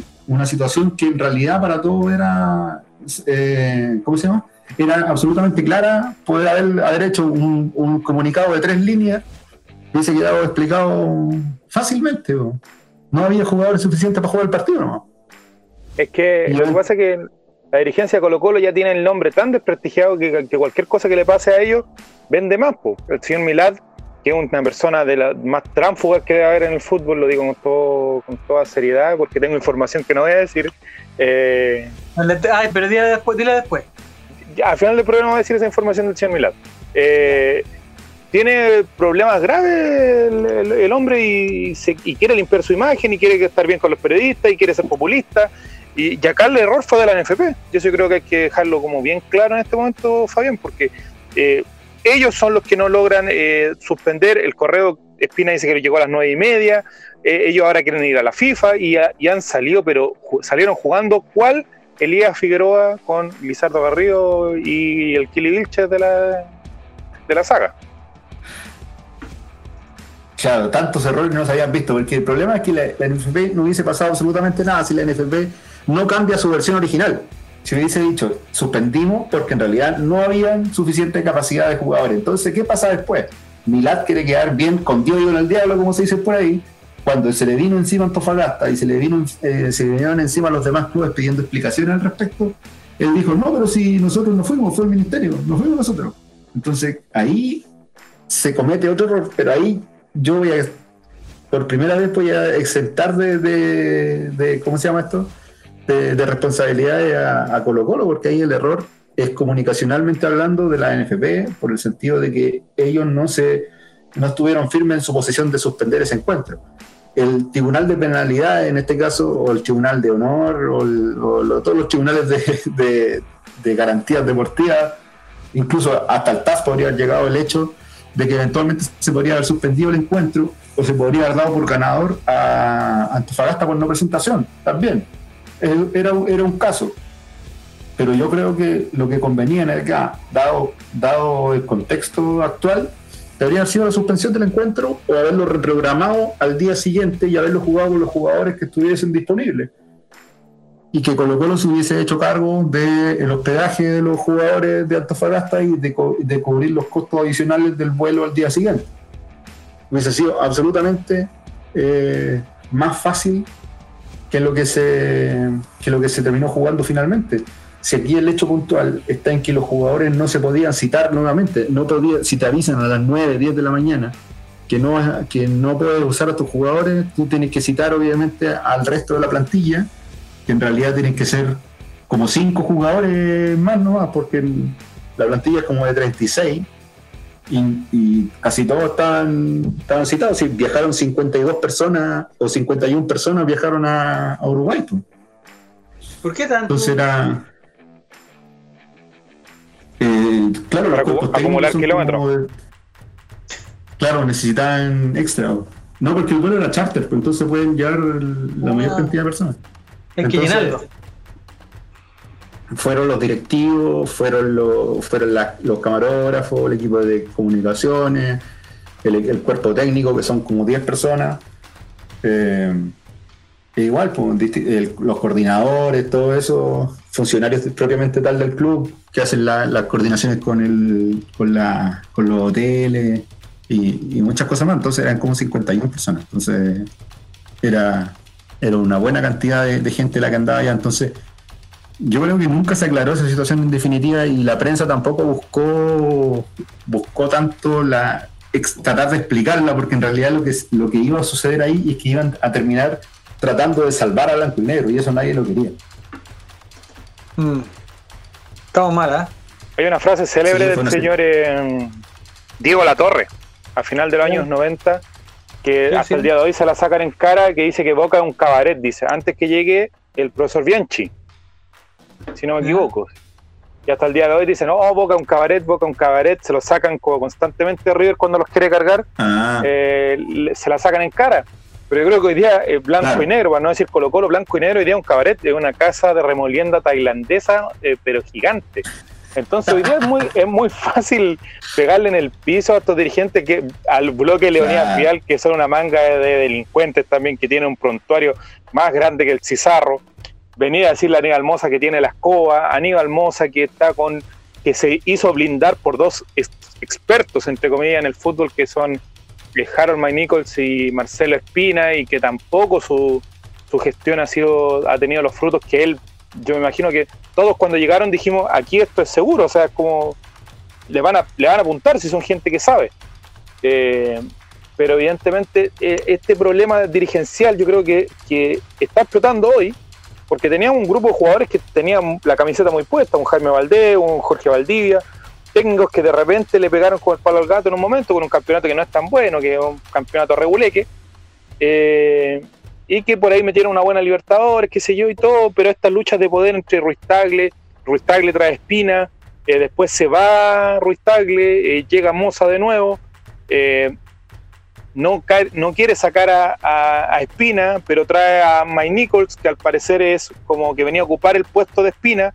situación que en realidad para todos era, eh, ¿cómo se llama? Era absolutamente clara poder haber, haber hecho un, comunicado de tres líneas y hubiese quedado explicado fácilmente. No había jugadores suficientes para jugar el partido, ¿no? Es que lo que pasa es que la dirigencia de Colo Colo ya tiene el nombre tan desprestigiado que, cualquier cosa que le pase a ellos vende más. El señor Milad, que es una persona de las más tránfugas que debe haber en el fútbol, lo digo con, todo, con toda seriedad, porque tengo información que no voy a decir. Eh, Ay, pero dile después. Dile después. Al final del programa voy a decir esa información del señor Milad. Eh, tiene problemas graves el, hombre y, y, quiere limpiar su imagen y quiere estar bien con los periodistas y quiere ser populista y, acá el error fue de la NFP. Yo sí creo que hay que dejarlo como bien claro en este momento, Fabián, porque eh, ellos son los que no logran eh, suspender el correo. Espina dice que llegó a las nueve y media. Eh, ellos ahora quieren ir a la FIFA y, han salido, pero salieron jugando cuál Elías Figueroa con Lizardo Garrido y el Kili Vilches de la, de la saga. Claro, tantos errores no se habían visto, porque el problema es que la, la, NFP no hubiese pasado absolutamente nada si la NFP no cambia su versión original. Si hubiese dicho, suspendimos porque en realidad no había suficiente capacidad de jugadores. Entonces, ¿qué pasa después? Milad quiere quedar bien con Dios y con el diablo, como se dice por ahí. Cuando se le vino encima a Antofagasta y se le vino eh, se le vinieron encima a los demás clubes pidiendo explicaciones al respecto, él dijo, no, pero si nosotros no fuimos, fue el ministerio, no fuimos nosotros. Entonces, ahí se comete otro error, pero ahí yo voy a, por primera vez voy a exentar de, de ¿cómo se llama esto? de, responsabilidades a, Colo Colo, porque ahí el error es comunicacionalmente hablando de la NFP, por el sentido de que ellos no, se, no estuvieron firmes en su posición de suspender ese encuentro. El tribunal de penalidad, en este caso, o el tribunal de honor, o, todos los tribunales de, de, garantías deportivas, incluso hasta el TAS podría haber llegado el hecho de que eventualmente se podría haber suspendido el encuentro o se podría haber dado por ganador a Antofagasta por no presentación, también. Era, era un caso pero yo creo que lo que convenía en el acá, dado, dado el contexto actual, debería haber sido la suspensión del encuentro o haberlo reprogramado al día siguiente y haberlo jugado con los jugadores que estuviesen disponibles. Y que Colo Colo se hubiese hecho cargo del hospedaje de los jugadores de Antofagasta y de, de cubrir los costos adicionales del vuelo al día siguiente. Hubiese sido absolutamente eh, más fácil que lo que se que lo que se terminó jugando finalmente si aquí el hecho puntual está en que los jugadores no se podían citar nuevamente, no podía, si te avisan a las 9, 10 de la mañana que no, que no puedes usar a tus jugadores, tú tienes que citar obviamente al resto de la plantilla, que en realidad tienen que ser como 5 jugadores más, ¿no? Porque la plantilla es como de 36 y, casi todos estaban, estaban citados. Si viajaron 52 personas o 51 personas viajaron a, Uruguay. Pues. ¿Por qué tanto? Entonces era eh, claro, acumular kilómetros. claro, necesitan extra. No, porque el vuelo era charter, pues entonces pueden llevar la mayor ah. cantidad de personas. Hay que llenarlo. Fueron los directivos, fueron los, fueron los camarógrafos, el equipo de comunicaciones, el, cuerpo técnico, que son como 10 personas. Eh, igual, pues, los coordinadores, todo eso, funcionarios propiamente tal del club, que hacen las coordinaciones con, el, con, la, con los hoteles y, muchas cosas más. Entonces eran como 51 personas. Entonces era, era una buena cantidad de, gente la que andaba allá. Entonces yo creo que nunca se aclaró esa situación en definitiva y la prensa tampoco buscó, buscó tanto la tratar de explicarla, porque en realidad lo que, lo que iba a suceder ahí es que iban a terminar tratando de salvar a blanco y negro y eso nadie lo quería. Mm. Estamos mal, ¿eh? Hay una frase célebre del señor eh, Diego Latorre, a final de los años 90, que hasta el día de hoy se la sacan en cara, que dice que Boca es un cabaret, dice, antes que llegue el profesor Bianchi, si no me equivoco. Y hasta el día de hoy dicen, oh, Boca un cabaret, Boca un cabaret, se lo sacan constantemente de River cuando los quiere cargar, ah. eh, se la sacan en cara. Pero yo creo que hoy día es blanco y negro, para no decir Colo Colo, blanco y negro, hoy día un cabaret de una casa de remolienda tailandesa, eh, pero gigante. Entonces hoy día es muy, es muy fácil pegarle en el piso a estos dirigentes que al bloque Leonidas Vial, que son una manga de delincuentes también, que tiene un prontuario más grande que el Cizarro. Venir a decirle a Aníbal Moza que tiene la escoba, Aníbal Moza que está con que se hizo blindar por dos expertos, entre comillas, en el fútbol, que son Harold Mike Nichols y Marcelo Espina y que tampoco su, su gestión ha sido ha tenido los frutos que él yo me imagino que todos cuando llegaron dijimos aquí esto es seguro o sea es como le van a le van a apuntar si son gente que sabe. Eh, pero evidentemente eh, este problema dirigencial yo creo que, que está explotando hoy porque teníamos un grupo de jugadores que tenían la camiseta muy puesta un Jaime Valdés un Jorge Valdivia técnicos que de repente le pegaron con el palo al gato en un momento, con un campeonato que no es tan bueno, que es un campeonato reguleque, eh, y que por ahí metieron una buena Libertadores, qué sé yo, y todo, pero estas luchas de poder entre Ruiz Tagle, Ruiz Tagle trae Espina, eh, después se va Ruiz Tagle, eh, llega Moza de nuevo, no, no quiere sacar a, Espina, pero trae a Mike Nichols, que al parecer es como que venía a ocupar el puesto de Espina,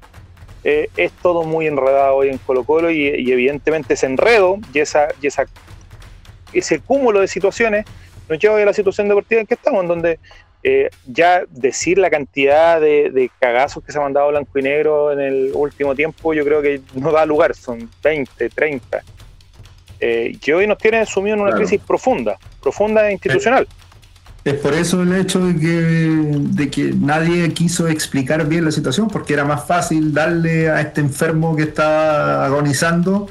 eh, es todo muy enredado hoy en Colo Colo y, evidentemente ese enredo y, esa, y esa, ese cúmulo de situaciones nos lleva a la situación deportiva en que estamos, en donde eh, ya decir la cantidad de, cagazos que se han mandado blanco y negro en el último tiempo, yo creo que no da lugar, son 20, 30, eh, que hoy nos tienen sumido en una crisis profunda, profunda e institucional. Es por eso el hecho de que, de que nadie quiso explicar bien la situación, porque era más fácil darle a este enfermo que está agonizando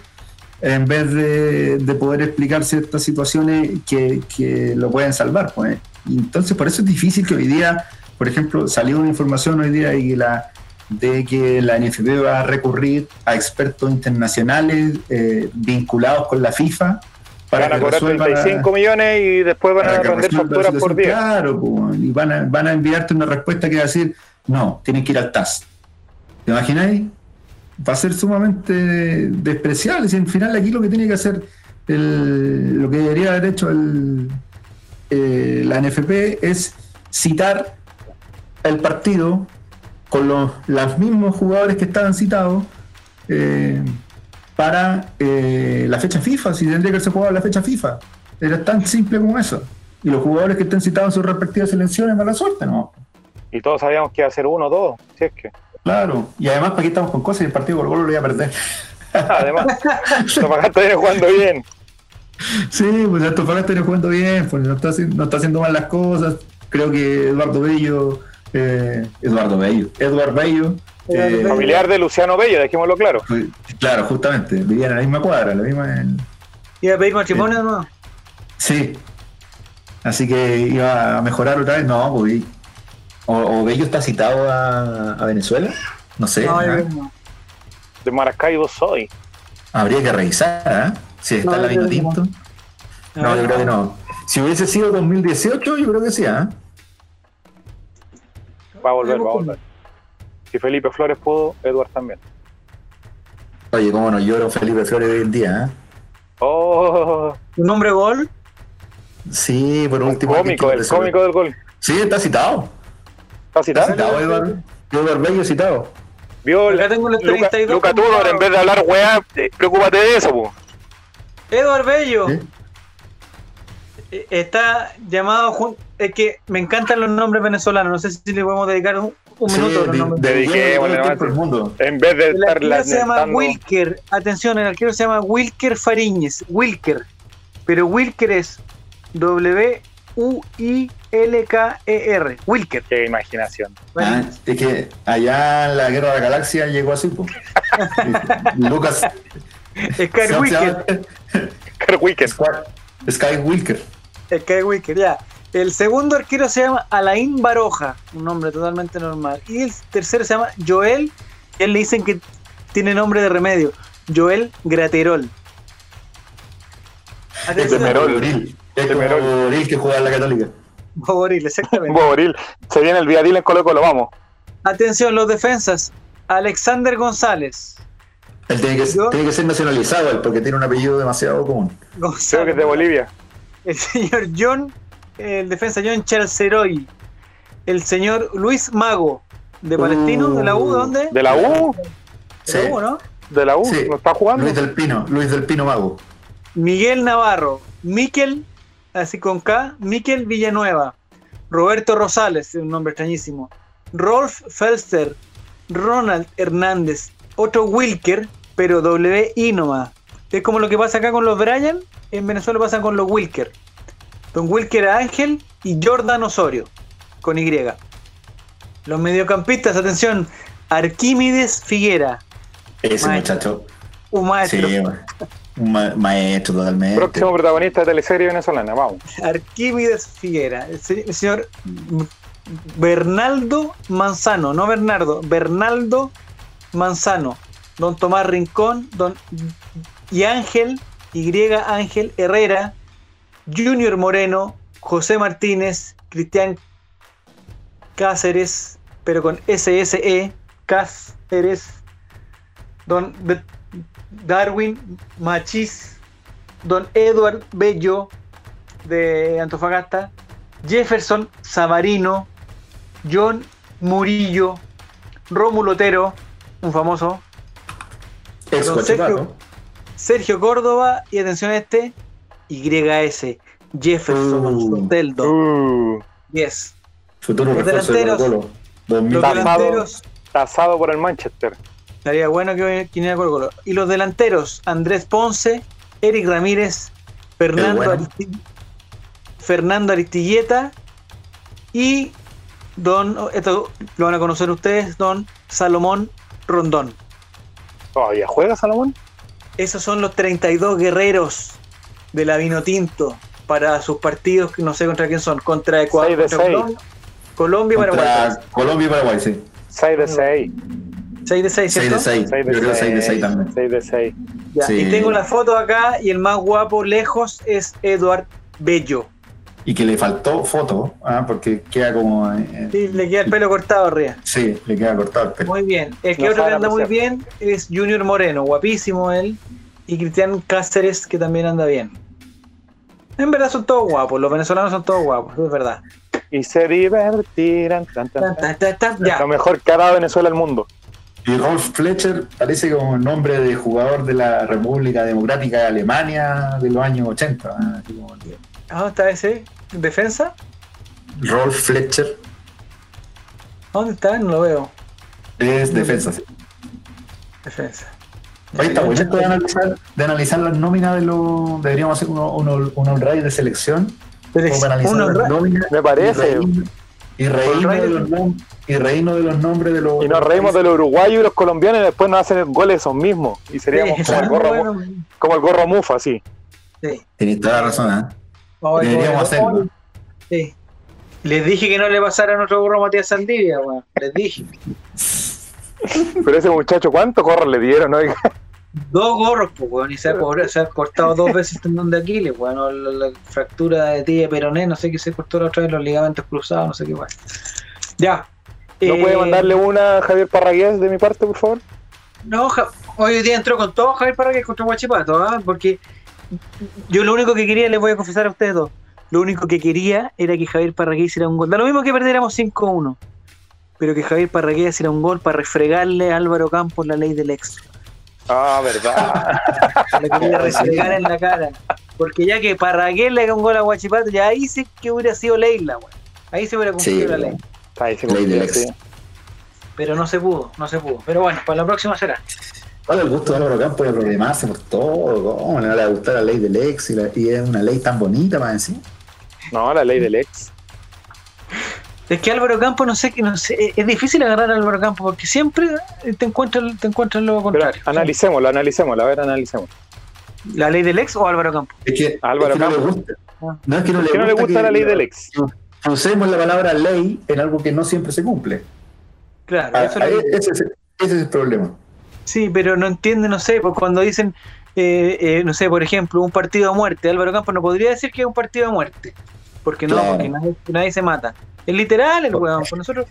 en vez de, poder explicar ciertas situaciones que, lo pueden salvar. Pues. entonces, por eso es difícil que hoy día, por ejemplo, salió una información hoy día y que la, de que la NFP va a recurrir a expertos internacionales eh, vinculados con la FIFA van a cobrar 35 millones y después van a vender facturas por día. Claro, y van a, van a enviarte una respuesta que va a decir, no, tienes que ir al TAS. ¿Te imagináis? Va a ser sumamente despreciable. Si al final aquí lo que tiene que hacer, el, lo que debería haber hecho el, eh, la NFP es citar el partido con los, los mismos jugadores que estaban citados. Eh, para eh, la fecha FIFA, si tendría que ser jugado la fecha FIFA. Era tan simple como eso. Y los jugadores que estén citados en sus respectivas selecciones, mala suerte, ¿no? Y todos sabíamos que iba a ser uno o dos, si es que. Claro, y además, para aquí estamos con cosas y el partido por gol lo voy a perder. además, Antofagasta viene jugando bien. Sí, pues Antofagasta viene jugando bien, pues no está, no está haciendo mal las cosas. Creo que Eduardo Bello, eh, Eduardo Bello, Eduardo Bello eh, familiar de Luciano Bello, dejémoslo claro. Claro, justamente, vivían en la misma cuadra, en la misma. ¿Iba a pedir matrimonio no? Sí. Así que iba a mejorar otra vez, no, pues. O, Bello está citado a, Venezuela, no sé. No, De Maracaibo soy. Habría que revisar, ¿eh? Si está en la vino tinto. No, yo creo que no. Si hubiese sido 2018, yo creo que sí, ¿eh? Va a volver, va a volver. Si Felipe Flores pudo, Eduard también. Oye, cómo no lloro Felipe Flores hoy en día, ¿eh? Oh. ¿Un hombre gol? Sí, por último. Cómico, el cómico del gol. Sí, está citado. ¿Está citado? Está citado, Eduard. Eduard Bello citado. Vio, Acá tengo el 32 Luca, Tudor, en vez de hablar weá, eh, preocúpate de eso, po. Eduard Bello. Eh, está llamado. Es que me encantan los nombres venezolanos. No sé si le podemos dedicar un, un minuto. De, En vez de el estar se llama Wilker. Atención, el arquero se llama Wilker Fariñez. Wilker. Pero Wilker es W-U-I-L-K-E-R. Wilker. Qué imaginación. Ah, es que allá en la guerra de la galaxia llegó así. Lucas. Sky Wilker. Sky Wilker. Sky Wilker. Sky Wilker, ya. El segundo arquero se llama Alain Baroja, un nombre totalmente normal. Y el tercero se llama Joel, él le dicen que tiene nombre de remedio, Joel Graterol. Es de Merol. Es de Merol. que juega en la Católica. Boboril, exactamente. Boboril. Se viene el Viadil en Colo Colo, vamos. Atención, los defensas. Alexander González. Él tiene que, tiene que ser nacionalizado, él, porque tiene un apellido demasiado común. González. Creo que es de Bolivia. El señor John el defensa John Chalceroy, el señor Luis Mago, de Palestino, de la U, ¿de dónde? ¿De la U? De la U, ¿no? De la U, ¿no está jugando? Luis del Pino, Luis del Pino Mago. Miguel Navarro, Miquel, así con K, Miquel Villanueva, Roberto Rosales, un nombre extrañísimo, Rolf Felster, Ronald Hernández, otro Wilker, pero W Inoma. Es como lo que pasa acá con los Brian, en Venezuela pasa con los Wilker. Don Wilker Ángel y Jordan Osorio, con Y. Los mediocampistas, atención, Arquímedes Figuera. Ese muchacho. Un maestro. Sí, un maestro totalmente. Próximo protagonista de teleserie venezolana, vamos. Arquímedes Figuera, el, señor Bernaldo Manzano, no Bernardo, Bernaldo Manzano, don Tomás Rincón, don y Ángel, Y Ángel Herrera, Junior Moreno, José Martínez, Cristian Cáceres, pero con SSE, Cáceres, Don Darwin Machis, Don Edward Bello de Antofagasta, Jefferson Sabarino, John Murillo, Rómulo Otero, un famoso, Sergio, Sergio Córdoba y atención a este, YS, Jefferson uh, Soteldo. Uh, yes. Futuro los delanteros, los delanteros tasado por el Manchester. Estaría bueno que viniera Colo Colo. Y los delanteros, Andrés Ponce, Eric Ramírez, Fernando, Fernando Aristilleta y Don, esto lo van a conocer ustedes, Don Salomón Rondón. ¿Todavía juega Salomón? Esos son los 32 guerreros de la Vino Tinto para sus partidos, que no sé contra quién son, contra Ecuador, contra Colombia, Colombia y Paraguay. Colombia y Paraguay, sí. 6 de 6. 6 de 6, 6 de 6. 6 Yo creo 6 de 6 también. 6 de 6. Ya, Sí. Y tengo la foto acá y el más guapo lejos es Eduard Bello. Y que le faltó foto, ah, porque queda como. eh, Sí, le queda el pelo cortado arriba. sí, le queda cortado el pelo. Muy bien. El que No otro que anda muy bien es Junior Moreno, guapísimo él. Y Cristian Cáceres, que también anda bien. En verdad son todos guapos, los venezolanos son todos guapos, es verdad. Y se divertirán. tan, tan, Tan, tan. tan, tan, tan, Ya, Lo mejor ha dado Venezuela al mundo. Y Rolf Fletcher parece como nombre de jugador de la República Democrática de Alemania de los años 80. ah, así como- ¿a ¿dónde está ese? ¿Defensa? Rolf Fletcher ¿A ¿Dónde está? No lo veo. es defensa. sí. Defensa. Ahí está bueno esto de analizar, de analizar las nóminas de los. Deberíamos hacer uno, uno, un all-right de selección. Como para analizar uno las nóminas. Me parece. Y reírnos- Y reírnos All-right de los y de los nombres de los. Y nos reímos de los uruguayos y los colombianos y después nos hacen goles esos mismos. Y seríamos Sí, como, el gorro, bueno, como el gorro mufa, así. sí. Tienes toda la razón, ¿eh? Deberíamos hacerlo. Sí. Les dije que no le pasara a nuestro burro Matías Saldivia, weón. Les dije. Pero ese muchacho, ¿cuántos gorros le dieron? Oiga? Dos gorros, pues, weón. Y se ha, co- se ha cortado dos veces el tendón de Aquiles, weón. o La, la fractura de tibia peroné, no sé qué se cortó la otra vez, los ligamentos cruzados, no sé qué, weón. Ya. ¿No Eh, puede mandarle una a Javier Parragués de mi parte, por favor? No, Ja- hoy día entró con todo Javier Parragués contra Guachipato, ¿ah? Porque yo lo único que quería, les voy a confesar a ustedes dos, lo único que quería era que Javier Parragués hiciera un gol. Da lo mismo que perdiéramos 5-1, pero que Javier Parragués hiciera un gol para refregarle a Álvaro Campos la ley del ex. Ah, verdad. Le quería refregar en la cara. Porque ya que Parragués le haga un gol a Guachipato, ya ahí sí que hubiera sido Leila, weón. Ahí se hubiera cumplido Sí, la ley. Ahí se cumplió, sí. Pero no se pudo, no se pudo. Pero bueno, para la próxima será. ¿Cuál es el gusto de Álvaro Campos de problemarse por todo? ¿Cómo le va a gustar la ley del ex? Y, la- y es una ley tan bonita para decir. No, la ley del ex. Es que Álvaro Campos, no sé, que no sé, es difícil agarrar a Álvaro Campos porque siempre te encuentras, te encuentras lo Pero contrario. analicémoslo, analicémoslo, a ver, analicémoslo. ¿La ley del ex o Álvaro Campos? Es que, Álvaro es que no le Campos. gusta. No es que no le ¿Por qué no le gusta que- la ley del ex? Usemos la palabra ley en algo que no siempre se cumple. Claro, Ah, eso es lo ahí- que- ese, es, ese es el problema. sí, pero no entiende, no sé, pues cuando dicen, eh, eh, no sé, por ejemplo, un partido a muerte, Álvaro Campos no podría decir que es un partido a muerte, porque no, Claro. porque nadie, nadie se mata. Es literal el weón, pues nosotros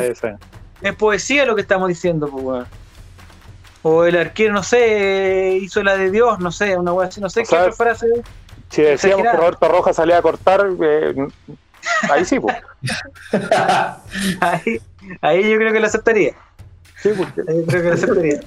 esa. es poesía lo que estamos diciendo, pues weón. O el arquero, no sé, hizo la de Dios, no sé, una weá así, no sé O qué otra frase. Si decíamos que. Roberto Rojas salía a cortar, eh, ahí sí, pues. Ahí, ahí yo creo que lo aceptaría. Sí, porque Ahí yo creo que lo aceptaría.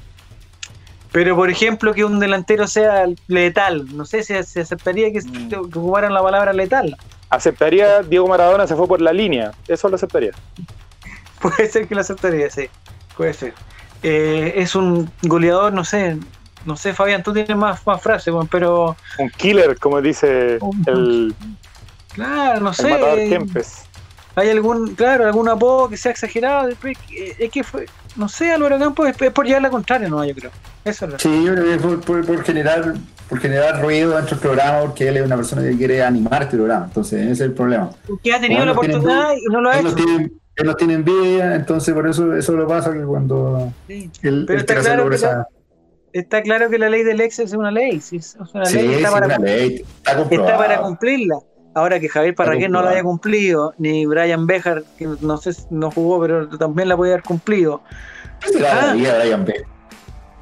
Pero, por ejemplo, que un delantero sea letal. No sé si se aceptaría que, Mm. que ocuparan la palabra letal. aceptaría Diego Maradona se fue por la línea. Eso lo aceptaría. Puede ser que lo aceptaría, sí. Puede ser. Eh, es un goleador, no sé. No sé, Fabián, tú tienes más, más frases, pero. Un killer, como dice el, Claro, no el matador sé. Kempes. Hay algún, claro, algún apodo que sea exagerado. después, eh, Es que fue. No sé, Álvaro Campos es, es por llevar la contraria, no, yo creo. Eso es lo Sí, yo creo que es por, por- por generar, por generar ruido dentro del programa, porque él es una persona que quiere animar este programa. Entonces, ese es el problema. Porque ha tenido la tienen oportunidad y no lo ha hecho. tiene, él no tiene envidia, entonces por eso eso lo pasa que cuando Sí. él, Pero él está claro que esa... Está claro que la ley del ex es una ley. sí, es una Sí, ley que sí, está, para, una ley, está comprobado. está para cumplirla. Ahora que Javier Parragués no la haya cumplido, ni Brian Bejar, que no sé si no jugó, pero también la puede haber cumplido. ¿Qué será la Ah. Brian?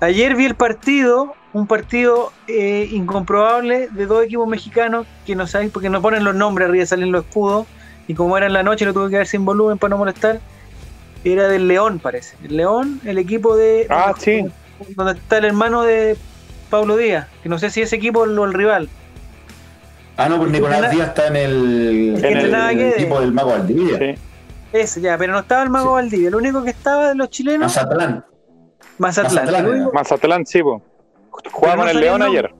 Ayer vi el partido, un partido eh, incomprobable de dos equipos mexicanos que no saben porque no ponen los nombres arriba, salen los escudos. Y como era en la noche, lo tuve que ver sin volumen para no molestar. Era del León, parece. El León, el equipo de. Ah, donde, sí. Donde está el hermano de Pablo Díaz. Que no sé si ese equipo o el rival. Ah, no, pues Nicolás Díaz está en el, es que en el, entrenaba Guedes. equipo del Mago Valdivia. Sí. Ese ya, pero no estaba el Mago Sí. Valdivia. Lo único que estaba de los chilenos, Mazatlán. Mazatlán. Mazatlán, El, único- Mazatlán, sí, po. Jugaba Pero no con el León ayer.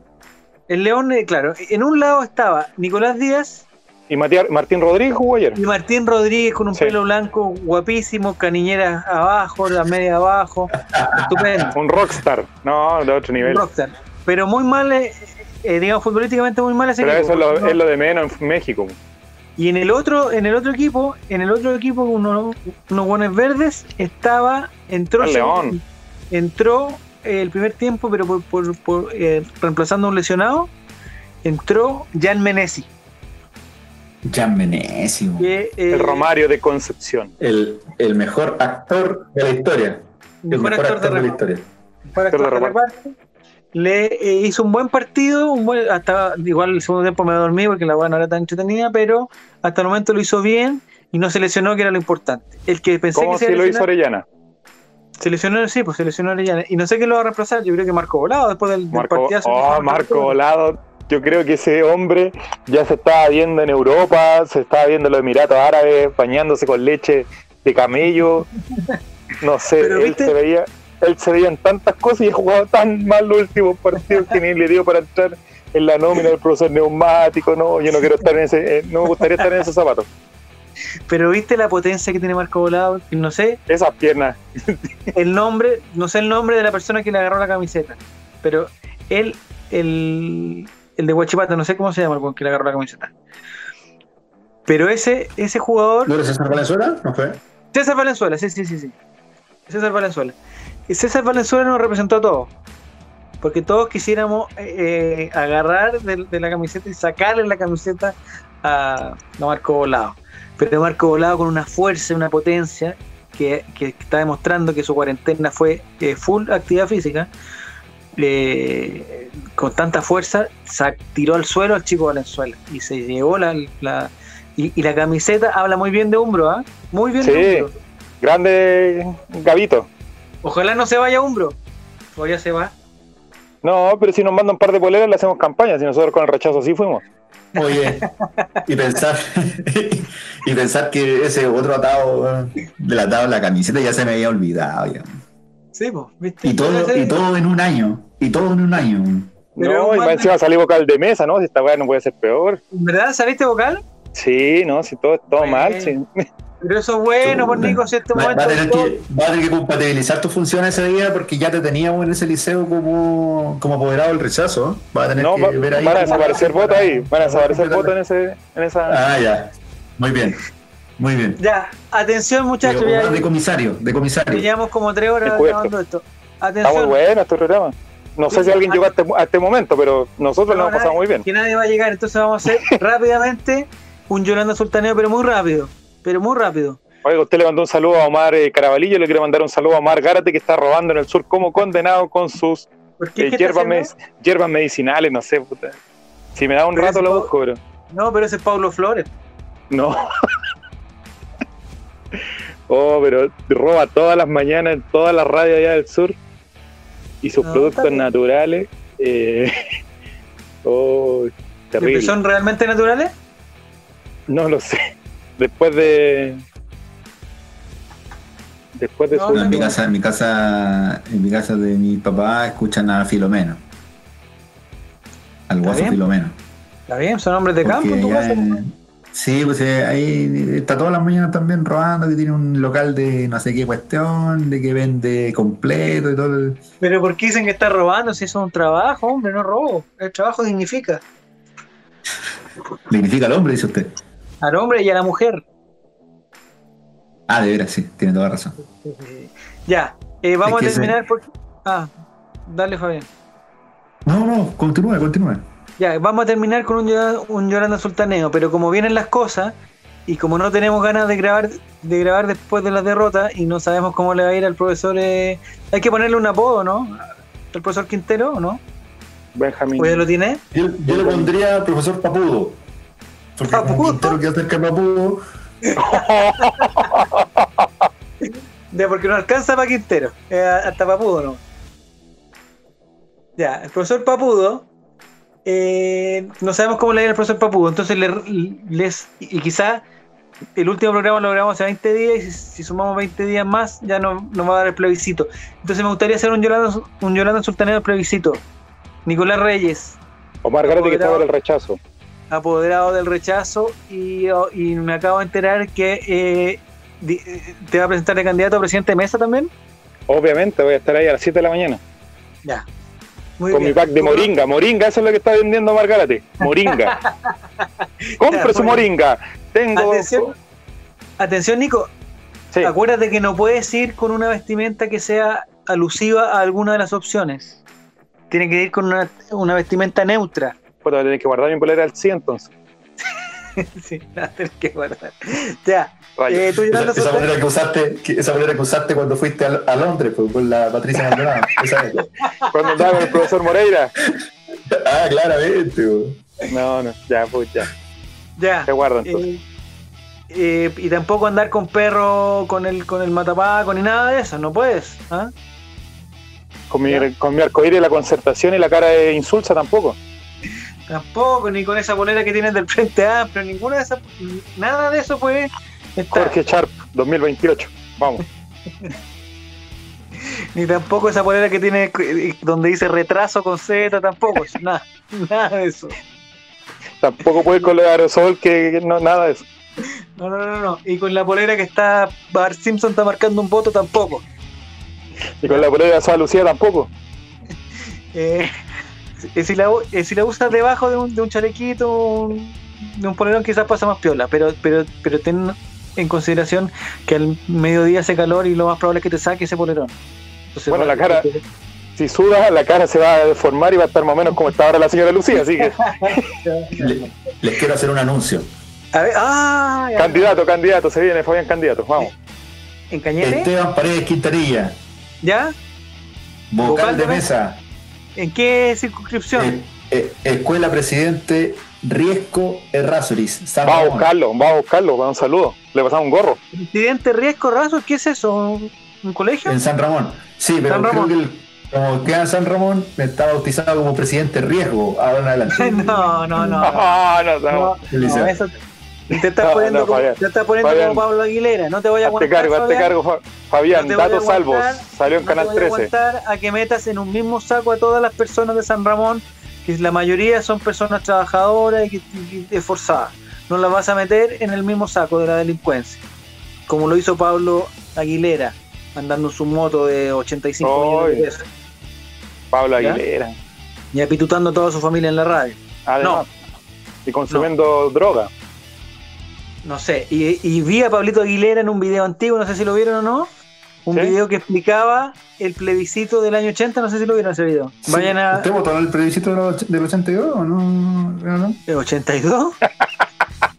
el León, eh, claro. En un lado estaba Nicolás Díaz Y Matías- Martín Rodríguez jugó ayer. Y Martín Rodríguez con un Sí. pelo blanco guapísimo, caniñeras abajo, la media abajo, estupendo. Un rockstar. No, de otro nivel. Un rockstar. Pero muy mal, eh, digamos, futbolísticamente muy mal ese Pero equipo. eso es lo, No. es lo de menos en México. Y en el otro, en el otro equipo, en el otro equipo, uno, unos buenos verdes, estaba, entró, El León. entró eh, el primer tiempo, pero por, por- por, eh, reemplazando a un lesionado, entró Jan Menesi, Jan Menesio. que eh, El Romario de Concepción. El, el mejor actor de la historia. El mejor actor de la reparto. historia. para Actor de de reparto. Le eh, hizo un buen partido, un buen, hasta igual el segundo tiempo me dormí porque la weá no era tan entretenida, pero hasta el momento lo hizo bien y no se lesionó, que era lo importante. El que pensé ¿Cómo que se si lo hizo Orellana? Se lesionó, sí, pues se lesionó Orellana. Y no sé quién lo va a reemplazar, yo creo que Marco Volado después del, del Marco, partidazo que oh, Marco Volado. Yo creo que ese hombre ya se estaba viendo en Europa, se estaba viendo en los Emiratos Árabes, bañándose con leche de camello. No sé, Pero, él ¿viste? se veía, él se veía en tantas cosas y ha jugado tan mal los últimos partidos que ni le dio para entrar en la nómina del profesor neumático. No, yo no quiero estar en ese, eh, no me gustaría estar en esos zapatos. Pero viste la potencia que tiene Marco Volado, no sé Esas piernas. el nombre, no sé el nombre de la persona que le agarró la camiseta, pero él, el, el de Huachipata, no sé cómo se llama el que le agarró la camiseta. Pero ese, ese jugador, ¿No eres César Valenzuela? ¿No fue? César Valenzuela, sí, sí, sí, sí. César Valenzuela. Y César Valenzuela nos representó a todos. Porque todos quisiéramos eh, eh, agarrar de, de la camiseta y sacarle la camiseta a, a Marco Volado. Pero Marco Volado con una fuerza, una potencia que, que está demostrando que su cuarentena fue eh, full actividad física. eh, con tanta fuerza, tiró al suelo al chico Valenzuela y se llevó la. la- y, y la camiseta habla muy bien de Umbro, ¿ah? Muy bien Sí. de Umbro. Grande Gavito. Ojalá no se vaya a Umbro. O ya se va. No, pero si nos mandan un par de poleras le hacemos campaña, si nosotros con el rechazo así fuimos. Oye, y pensar, y pensar que ese otro atado eh, del atado en la camiseta ya se me había olvidado. ya. Sí, pues, ¿viste? Y todo, y todo en un año. Y todo en un año. Pero no, y más encima salí vocal de mesa, ¿no? Si esta weá no puede ser peor. ¿En verdad saliste vocal? Sí, no, si todo es todo mal, sí. Pero eso es bueno, pues Chuta. Nico, si este Va, va momento. a tener todo- que, va a tener que compatibilizar tus funciones ese día porque ya te teníamos en ese liceo como, como apoderado del rechazo. Va a tener No, que va- ver ahí. van a desaparecer votos ahí, van a desaparecer votos en, ese, en esa... Ah, ya. Muy bien. Muy bien. Ya, atención, muchachos. de, Ya, de comisario, de comisario. llevamos como tres horas grabando esto. Está muy bueno este programa. No sé si alguien llegó a este, a este momento, pero nosotros lo No, hemos pasado muy bien. Que nadie va a llegar, entonces vamos a hacer rápidamente un Yolanda Sultaneo, pero muy rápido. Pero muy rápido. Oiga, usted le mandó un saludo a Omar eh, Carabalillo, le quiero mandar un saludo a Omar Gárate, que está robando en el sur como condenado con sus eh, ¿Qué está hierbas, medicinales, no sé. puta. Si me da un Pero rato lo busco, pero No, pero ese es Pablo Flores. no. oh, pero roba todas las mañanas en todas las radios allá del sur y sus No, está productos naturales. eh, oh, ¿Que terrible. ¿Son realmente naturales? No lo sé. Después de. Después de No, su. En mi casa, en mi casa, en mi casa de mi papá escuchan a Filomeno. Al ¿Está guaso bien? Filomeno. Está bien, son hombres de campo Porque en tu ya casa. en-. Sí, pues eh, ahí está todas las mañanas también robando, que tiene un local de no sé qué cuestión, de que vende completo y todo. el- Pero ¿por qué dicen que está robando si eso es un trabajo, hombre? No robo. El trabajo dignifica Dignifica al hombre, dice usted. Al hombre y a la mujer. Ah, de veras, sí, tiene toda razón. Ya, eh, vamos Es que a ese- terminar por... Ah, dale Fabián. No, no, continúa, continúa. Ya, vamos a terminar con un, un Yolanda Sultaneo, pero como vienen las cosas y como no tenemos ganas de grabar de grabar después de las derrotas y no sabemos cómo le va a ir al profesor, eh, hay que ponerle un apodo, ¿no? ¿El profesor Quintero o no? Benjamín. ¿O ya lo tiene? Yo, yo le pondría profesor Papudo. Porque Quintero que acerca a Papudo, Ya, porque no alcanza para Quintero, eh, hasta Papudo, ¿no? Ya, el profesor Papudo, eh, no sabemos cómo le va a ir al profesor Papudo, entonces le, les, y quizá el último programa lo grabamos hace 20 días y si, si sumamos 20 días más ya no- nos va a dar el plebiscito. Entonces me gustaría hacer un Yolanda, un Yolanda Sultaneo del plebiscito. Nicolás Reyes, Omar Garate que estaba en el rechazo. Apoderado del rechazo y, y me acabo de enterar que eh, te va a presentar de candidato a presidente de mesa también. Obviamente voy a estar ahí a las 7 de la mañana. Ya. Muy con bien. mi pack de moringa. Moringa, eso es lo que está vendiendo Omar Gárate. Moringa. Compre Ya, su moringa. Tengo. Atención, atención Nico. Sí. Acuérdate que no puedes ir con una vestimenta que sea alusiva a alguna de las opciones. Tiene que ir con una, una vestimenta neutra. Voy a tener que guardar mi polera al sí entonces. sí, la tienes que guardar. Ya. Eh, tú Esa, esa manera que usaste, que- esa manera que usaste cuando fuiste a, a Londres, pues, con la Patricia Maldonado. Esa. Cuando andaba con el profesor Moreira. Ah, claramente. bo. No, no, ya, pues ya. Ya. Se guarda entonces. Eh, eh, y tampoco andar con perro, con el, con el matapaco, ni nada de eso, no puedes. ¿ah? Con mi, ya. con mi arcoíris, la concertación y la cara de insulsa tampoco. Tampoco, ni con esa bolera que tienes del Frente Amplio, ninguna de esas, nada de eso puede estar. Jorge Sharp, 2028. Vamos. Ni tampoco esa bolera que tiene donde dice retraso con Z, tampoco, nada, nada de eso. Tampoco puede ir con el aerosol, que no, nada de eso. No, no, no, no. Y con la polera que está, Bart Simpson está marcando un voto, tampoco. Y con la polera de Lucía tampoco. Eh, si, la, eh, si la usas debajo de un, de un chalequito, un- de un polerón, quizás pasa más piola, pero, pero, pero ten en consideración que al mediodía hace calor y lo más probable es que te saque ese polerón. Entonces, Bueno, la cara- Si sudas, la cara se va a deformar y va a estar más o menos como está ahora la señora Lucía. Así que, Le- les quiero hacer un anuncio. A ver, ah, ya. candidato, candidato, se viene Fabián candidato. Vamos. ¿En Cañete? Esteban Paredes Quintanilla, ¿Ya? vocal Vocal de de mesa, ¿En qué circunscripción? eh, eh, Escuela Presidente Riesco Errázuriz, San Vamos a Ramón. buscarlo, vamos a buscarlo, para un saludo. Le pasamos un gorro. ¿Presidente Riesco Razo? ¿Qué es eso? ¿Un, colegio? En San Ramón. Sí, pero San creo Ramón. que el- como queda en San Ramón, está bautizado como presidente Riesgo ahora en adelante. no, no, no. Ah, no, no. No, Felicidades. no, eso te, te estás No, poniendo, no, como, te estás poniendo Fabián. como Pablo Aguilera. No te voy a aguantar. cargo, Fabián. cargo, Fa- Fabián. No te datos salvos. Salió en No te Canal voy a 13. aguantar a que metas en un mismo saco a todas las personas de San Ramón, que la mayoría son personas trabajadoras y, que- y esforzadas. No las vas a meter en el mismo saco de la delincuencia, como lo hizo Pablo Aguilera, andando en su moto de 85 millones de pesos Pablo ¿Ya? Aguilera. y apitutando a toda su familia en la radio. Además. Y consumiendo droga. No sé, y, y vi a Pablito Aguilera en un video antiguo, no sé si lo vieron o no. Un ¿Sí? video que explicaba el plebiscito del año 80, no sé si lo vieron ese video. Sí, Vayan a. ¿Usted votó en el plebiscito del och- del 82 o no? ¿No, no? ¿El 82?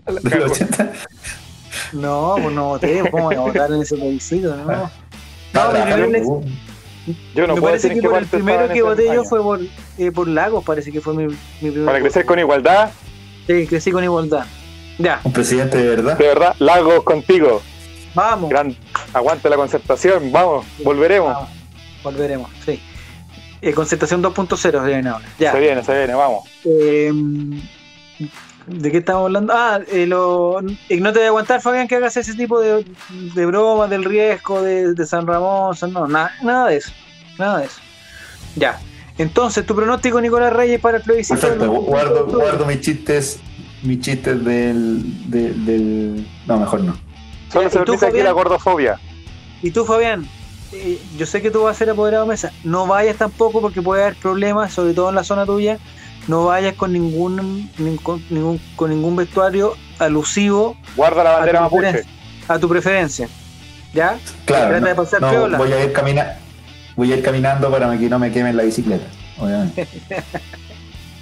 ¿Del 80? No, pues no voté, ¿cómo voy a votar en ese plebiscito? No. Estaba No, mi trabajando, primer- uh, Yo no me puedo parece decir que por el primero que voté yo fue por, eh, por Lagos, parece que fue mi, mi primer Para crecer con igualdad, Sí, crecí con igualdad. Ya, Un presidente de verdad. de verdad, Lagos contigo. vamos. Gran, aguante la concertación, vamos, volveremos. Vamos, volveremos, sí. Eh, concertación 2.0 se viene ahora. Ya. Se viene, se viene, vamos. Eh, ¿De qué estamos hablando? Ah, eh, lo, y no te voy a aguantar, Fabián, que hagas ese tipo de, de bromas del riesgo de, de San Ramón. No, nada, nada de eso. Nada de eso. Ya. Entonces, tu pronóstico, Nicolás Reyes, para el plebiscito. Perfecto, guardo, guardo mis chistes, mis chistes del, de- del... No, mejor no. Solo ¿y se tú, repite aquí la gordofobia. Y tú, Fabián, eh, yo sé que tú vas a ser apoderado de mesa. No vayas tampoco porque puede haber problemas, sobre todo en la zona tuya. No vayas con ningún, nin- con ningún, con ningún vestuario alusivo Guarda la bandera a tu mapuche. preferencia. A tu preferencia. ¿Ya? Claro, Trata no, de pasar no, piola. voy a ir camina- voy a ir caminando para que no me quemen la bicicleta, obviamente.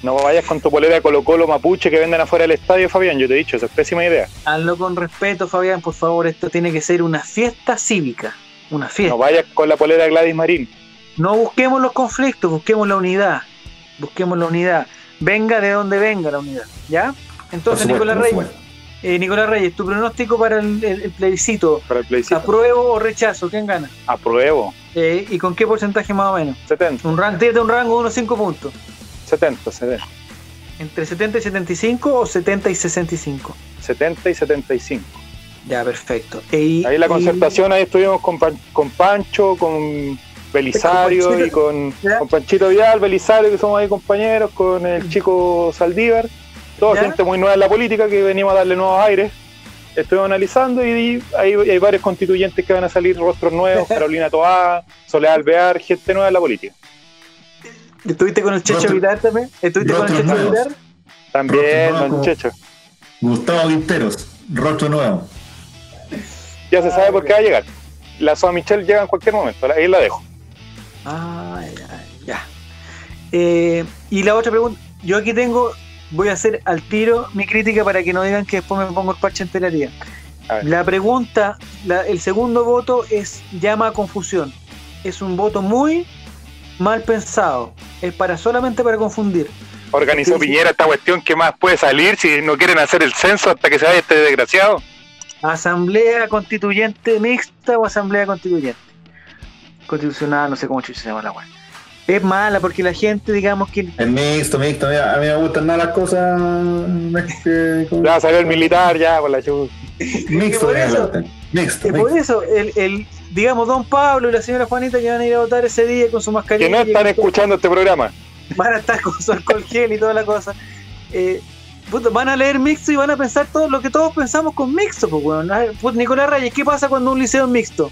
No vayas con tu polera de Colo Colo mapuche que venden afuera del estadio, Fabián. Yo te he dicho, esa es pésima idea. Hazlo con respeto, Fabián, por favor. Esto tiene que ser una fiesta cívica. Una fiesta. No vayas con la polera de Gladys Marín. No busquemos los conflictos, busquemos la unidad. Busquemos la unidad. Venga de donde venga la unidad. ¿Ya? Entonces, supuesto, Nicolás Reyes, eh, Nicolás Reyes, tu pronóstico para el, el- el plebiscito. Para el plebiscito. ¿Apruebo o rechazo? ¿Quién gana? Apruebo. Eh, ¿Y con qué porcentaje más o menos? 70, Un rango, un rango de unos 5 puntos. 70, 70, ¿Entre 70 y 75 o 70 y 65? 70 y 75. Ya, perfecto. Ahí la y- concertación, ahí estuvimos con, Pan- con Pancho, con Belisario Con y con, con Panchito Vidal, Belisario, que somos ahí compañeros, con el chico Saldívar, toda ¿Ya? gente muy nueva en la política que venimos a darle nuevos aires. Estuvimos analizando y hay, hay varios constituyentes que van a salir, rostros nuevos, Carolina Toá, Soledad Alvear, gente nueva en la política. ¿Estuviste con el Checho Rostro- Vidal también? ¿Estuviste con el Checho nuevos. Vidal? También, nuevos. Checho. Gustavo Quinteros, rostro nuevo. Ya se sabe por qué va a llegar. La Soa Michelle llega en cualquier momento, ahí la dejo. Ah, ya. ya. Eh, y la otra pregunta, yo aquí tengo, voy a hacer al tiro mi crítica para que no digan que después me pongo el parche en telaría. La pregunta, la- el segundo voto es llama a confusión. Es un voto muy mal pensado. Es para solamente para confundir. Organizó. Piñera esta cuestión, ¿qué más puede salir si no quieren hacer el censo hasta que se vaya este desgraciado? Asamblea constituyente mixta o asamblea constituyente. Constitucional, no sé cómo chucha se llama la weá. Es mala porque la gente, digamos que Es mixto, mixto. mira, a mí me gustan más las cosas. Ya salió el militar, ya, por la chuva. Mixto, por eso-. Mixto, que por mixto. eso, el, el, digamos, don Pablo y la señora Juanita que van a ir a votar ese día con su mascarilla. Que no están con- escuchando este programa. Van a estar con su alcohol gel y toda la cosa. Eh, van a leer mixto y van a pensar todo lo que todos pensamos con mixto, pues, puta, Nicolás Reyes, ¿qué pasa cuando un liceo es mixto?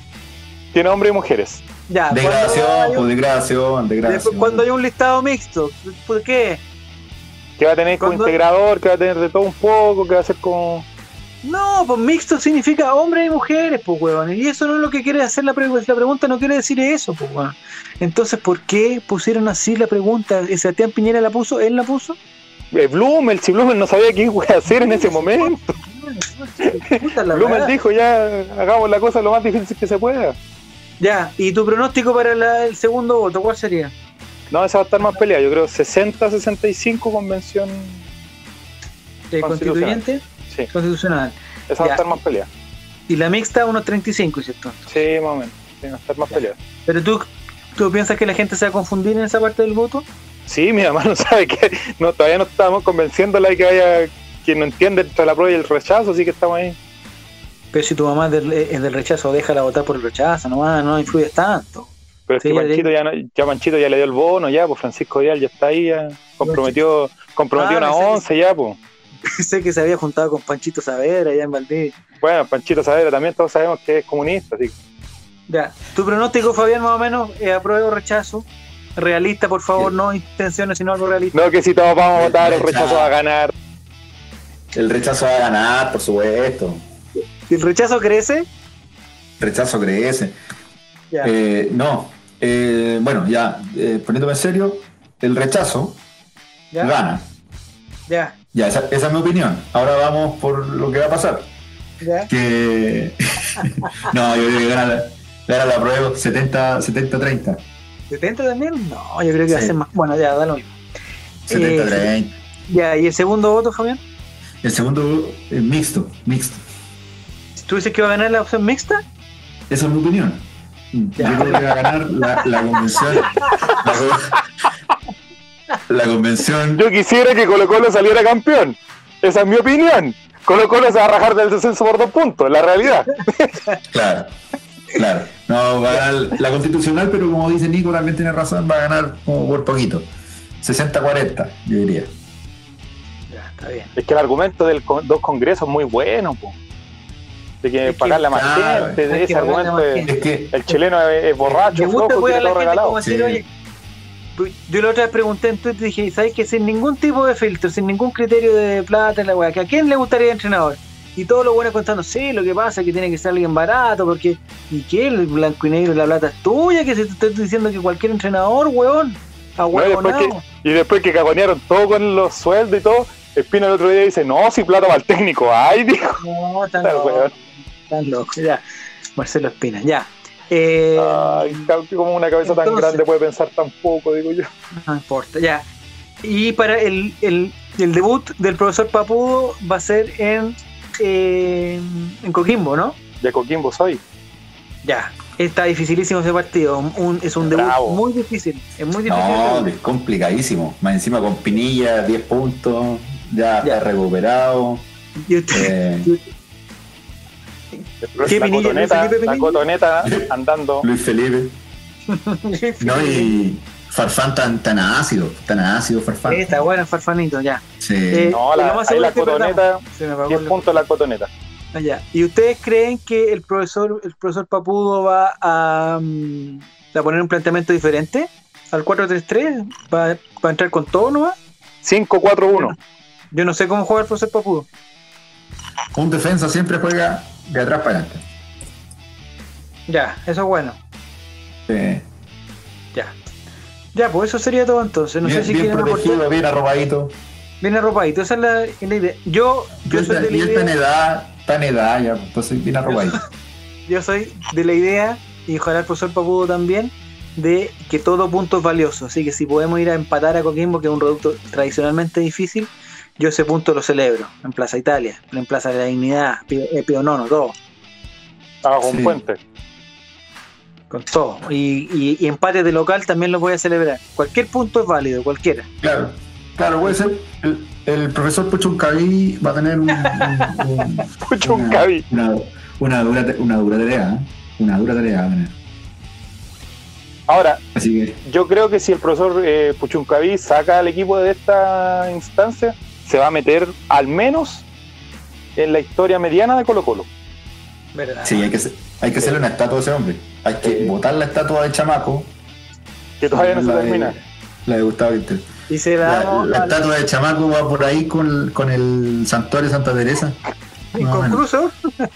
Tiene hombres y mujeres. Ya, Degradación, pues degradación, después, degradación. cuando hay un listado mixto, ¿por qué? Que va a tener como Cuando- integrador, que va a tener de todo un poco, que va a ser como. No, pues mixto significa hombres y mujeres, pues, weón. Y eso no es lo que quiere hacer la, pre- la pregunta, no quiere decir eso, pues, weón. Entonces, ¿por qué pusieron así la pregunta? ¿Eh, ¿Sebastián Piñera la puso? ¿Él la puso? Eh, Blumel, si Blumel no sabía qué iba a hacer en ese momento. Blumel dijo ya, hagamos la cosa lo más difícil que se pueda. Ya, ¿y tu pronóstico para la- el segundo voto cuál sería? No, esa va a estar más peleada. Yo creo 60-65 convención. ¿El Constitucional. constituyente? Sí, Constitucional. esa va a estar más peleada. Y la mixta, unos 35, ¿cierto? Sí, más o menos. Sí, va a estar más Ya. peleada. Pero tú, ¿tú piensas que la gente se va a confundir en esa parte del voto? Sí, mi mamá no sabe que no, todavía no estamos convenciéndola de que vaya quien no entiende entre la prueba y el rechazo, así que estamos ahí. Pero si tu mamá es del, es del rechazo, déjala votar por el rechazo, nomás, no influyes tanto. Pero es Sí, que ya Panchito ya, no- ya Panchito ya le dio el bono, ya, pues Francisco Vial ya está ahí, ya comprometió, comprometió Ah, una que- once ya, pues. sé que se había juntado con Panchito Saavedra allá en Valdivia. Bueno, Panchito Saavedra también todos sabemos que es comunista, así que Ya, tu pronóstico, Fabián, más o menos, eh, apruebo o rechazo. Realista, por favor, no intenciones, sino algo realista. no que si todos vamos a votar, el Rechazo. va a ganar. El rechazo va a ganar, por supuesto. Si el rechazo crece, Rechazo crece. ya. Eh, no, eh, bueno, ya, eh, poniéndome en serio, el rechazo ya, gana. ya, Ya, esa, esa es mi opinión. Ahora vamos por lo que va a pasar. ya. Que. no, yo creo que gana la, gana la prueba 70 70-30. ¿70 también? No, yo creo que va a Sí. ser más. Bueno, ya, da lo mismo. 70-30. Ya, ¿y el segundo voto, Fabián? El segundo es mixto, mixto. ¿Tú dices que va a ganar la opción mixta? Esa es mi opinión. Ya. Yo creo que va a ganar la, la convención. La, la convención. Yo quisiera que Colo Colo saliera campeón. Esa es mi opinión. Colo Colo se va a rajar del descenso por dos puntos, la realidad. Claro, claro. No, va a ganar la constitucional, pero como dice Nico, también tiene razón, va a ganar como por poquito. 60-40, yo diría. Ya, está bien. Es que el argumento del con- dos congresos es muy bueno, po. De que Es que, pagarle a más claro, gente, hay de que ese argumento. Es que el chileno es, es borracho, flojo, la todo regalado. como decir, Sí. oye, yo la otra vez pregunté en Twitter y dije, ¿sabes que sin ningún tipo de filtro, sin ningún criterio de plata, la weá, que a quién le gustaría entrenador? Y todos los buenos contando, sí, lo que pasa es que tiene que ser alguien barato, porque, ¿y qué? El blanco y negro, la plata es tuya, que se te estoy diciendo que cualquier entrenador, weón, a No, y, después que, y después que cagonearon todo con los sueldos y todo, Espina el otro día dice, no, si plata para el técnico, ay, dijo. No, tan loco, tan loco, ya. Marcelo Espina, ya. Eh, Ay, como una cabeza tan grande puede pensar tan poco, digo yo. No importa, ya. Y para el, el, el debut del profesor Papudo va a ser en, eh, en Coquimbo, ¿no? De Coquimbo soy. Ya. Está dificilísimo ese partido. Un- es un debut muy difícil. Es muy difícil. no, es complicadísimo. Más encima con Pinilla, 10 puntos, ya, Ya. está recuperado. Y usted- Eh, ¿Qué la cotoneta, Luis Felipe la cotoneta andando. Luis Felipe. No, y Farfán tan, tan ácido, tan ácido Farfán. Sí, está bueno farfanito, ya. Sí. Eh, No, la, más ahí la cotoneta, Se me apagó 10 la- puntos la cotoneta. Ah, ya. ¿Y ustedes creen que el profesor, el profesor Papudo va a, mm, a poner un planteamiento diferente al 4-3-3? ¿Va, ¿Va a entrar con todo nomás? 5-4-1. Yo no sé cómo juega el profesor Papudo. un defensa siempre juega de atrás para adelante. Ya, eso es bueno. Sí. Ya. Ya, pues eso sería todo entonces. No bien, sé si bien protegido, aportar. bien arropadito. Bien arropadito, esa es la, la idea. Yo, yo soy de la y él está en idea. edad, está en edad ya, entonces bien arropadito. Yo soy de la idea, y ojalá el profesor Papudo también, de que todo punto es valioso. Así que si podemos ir a empatar a Coquimbo, que es un producto tradicionalmente difícil, yo ese punto lo celebro. En Plaza Italia, en Plaza de la Dignidad, Pío, eh, todo. Abajo un Sí. puente. Con todo. Y, y, y empate de local también lo voy a celebrar. Cualquier punto es válido, cualquiera. Claro, claro, puede ser. El, el profesor Puchuncaví va a tener un, un- un- Puchuncaví. Una, una, dura, una dura tarea, ¿eh? Una dura tarea va a tener. Ahora, Así que, yo creo que si el profesor eh, Puchuncaví saca al equipo de esta instancia, se va a meter al menos en la historia mediana de Colo Colo. ¿Verdad? sí, hay que, hacer- hay que hacerle una estatua a ese hombre. Hay que botar la estatua de chamaco. Que todavía no se la de- termina. La de Gustavo. Y se la La, la estatua de chamaco va por ahí con, con el santuario de Santa Teresa. inconcluso.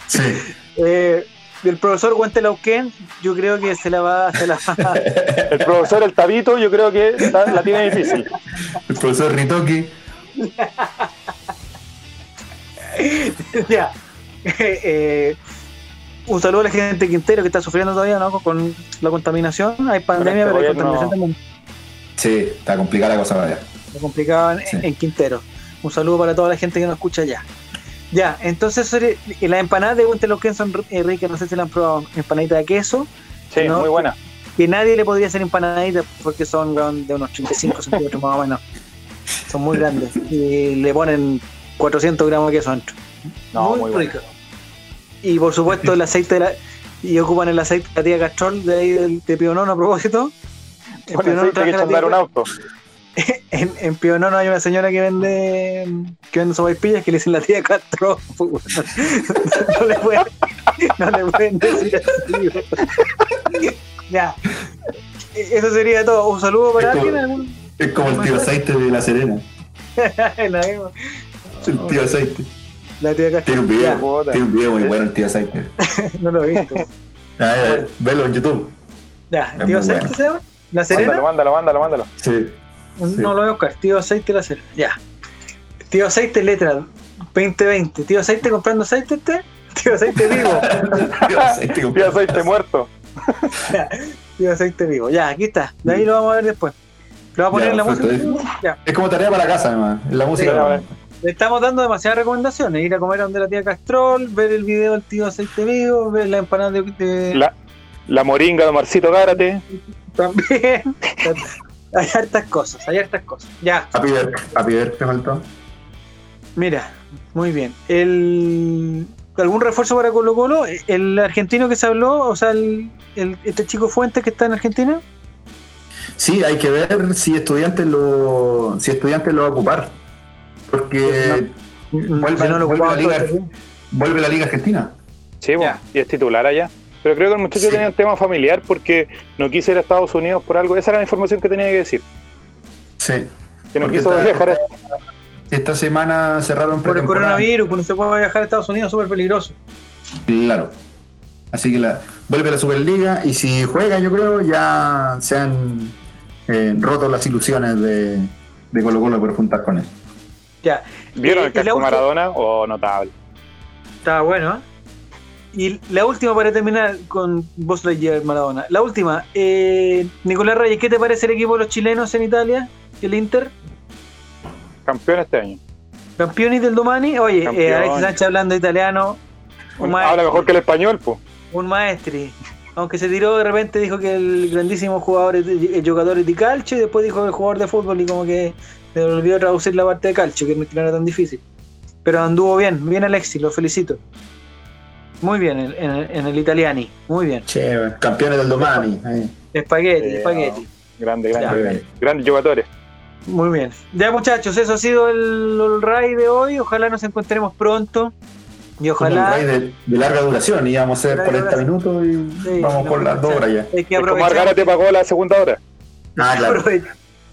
Sí. Eh, del profesor Guantelauquén, yo creo que se la va, se la va El profesor El Tabito, yo creo que está- la tiene difícil. El profesor Ritoque. ya. Eh, un saludo a la gente de Quintero que está sufriendo todavía ¿no? con la contaminación. Hay pandemia, este pero hay gobierno- contaminación también. Sí, está complicada la cosa allá. Está complicado en, Sí. en Quintero. Un saludo para toda la gente que nos escucha allá. Ya, entonces y las empanadas de Guantelauquén son eh, ricas, no sé si la han probado. Empanadita de queso, Sí, No. muy buena. que nadie le podría hacer empanaditas porque son de unos 35 centímetros más o menos. Son muy grandes. Y le ponen 400 gramos de queso dentro. No, muy, rico. Y por supuesto el aceite de la... Y ocupan el aceite de la tía Castrol de ahí del- de Pío Nono a propósito. En aceite que tía- un auto. en, en Pío Nono hay una señora que vende que vende sopaipillas que le dicen la tía Castro. no, le pueden, no le pueden decir así. ya. Eso sería todo. Un saludo para alguien. Es como el tío aceite de la Serena. la, misma. El tío aceite. La tía Castro. Tiene un video, tiene un video muy bueno el tío aceite. No lo he visto. A ver, velo en YouTube. Ya, tío Aceite bueno. se llama. ¿La Serena? Mándalo, mándalo, mándalo, mándalo. Sí. No lo voy a buscar. Tío Aceite La Serena. Ya. Tío Aceite letra 2020. Tío Aceite comprando aceite este. Tío Aceite vivo. Tío aceite, Tío aceite muerto. Tío Aceite vivo. Ya, aquí está. De ahí lo vamos a ver después. Lo vamos a poner Ya, en la perfecto. música. Es como tarea para casa, además. En la música. Sí, a. Le estamos dando demasiadas recomendaciones. Ir a comer donde la tía Castrol, ver el video del tío Aceite vivo, ver la empanada de. de- La, la moringa de Marcito Gárate. También. hay hartas cosas, hay hartas cosas. Ya. Happy Birthday. Happy Birthday, faltó. Mira, muy bien. El, ¿Algún refuerzo para Colo Colo? ¿El argentino que se habló? O sea, el, el- este chico Fuentes que está en Argentina. Sí, hay que ver si estudiantes lo, si estudiantes lo va a ocupar. Porque vuelve, Si no lo vuelve la liga, vuelve la Liga Argentina. Sí, bueno, Ya. y es titular allá. Pero creo que el muchacho Sí. tenía un tema familiar porque no quiso ir a Estados Unidos por algo. Esa era la información que tenía que decir. Sí. Que no Porque quiso está- viajar. a- Esta semana cerraron Por el coronavirus, cuando se puede viajar a Estados Unidos, súper peligroso. Claro. Así que la, vuelve la Superliga y si juega, yo creo, ya se han eh, roto las ilusiones de, de Colo Colo por juntar con él. Ya, ¿Vieron Eh, el última- Maradona? Oh, notable. está bueno. ¿eh? Y la última para terminar con Buzz Lightyear Maradona. La última, eh, Nicolás Reyes, ¿qué te parece el equipo de los chilenos en Italia? El Inter. Campeón este año. Campeones del Domani. Oye, eh. Alexis Sánchez hablando italiano. Un maestro. Habla mejor que el español, pues. Un maestri. Aunque se tiró de repente, dijo que el grandísimo jugador es de- el jugador es de calcio y después dijo el jugador de fútbol y como que le olvidó traducir la parte de calcio, que no no era tan difícil. Pero anduvo bien, bien Alexis, lo felicito. Muy bien en, en el- en el italiani, muy bien. Che, campeones del Domani. ahí. Espagueti, Sí, espagueti. Grande, Ya. grande. Muy bien. Grandes jugadores. Muy bien. Ya muchachos, eso ha sido el, el RAI de hoy. Ojalá nos encontremos pronto. Y un ojalá raid de, de larga duración, íbamos a hacer Larga 40 duración. minutos y Sí, vamos no, por las dos horas ya. que Es. Argara te pagó la segunda hora. Ah, claro.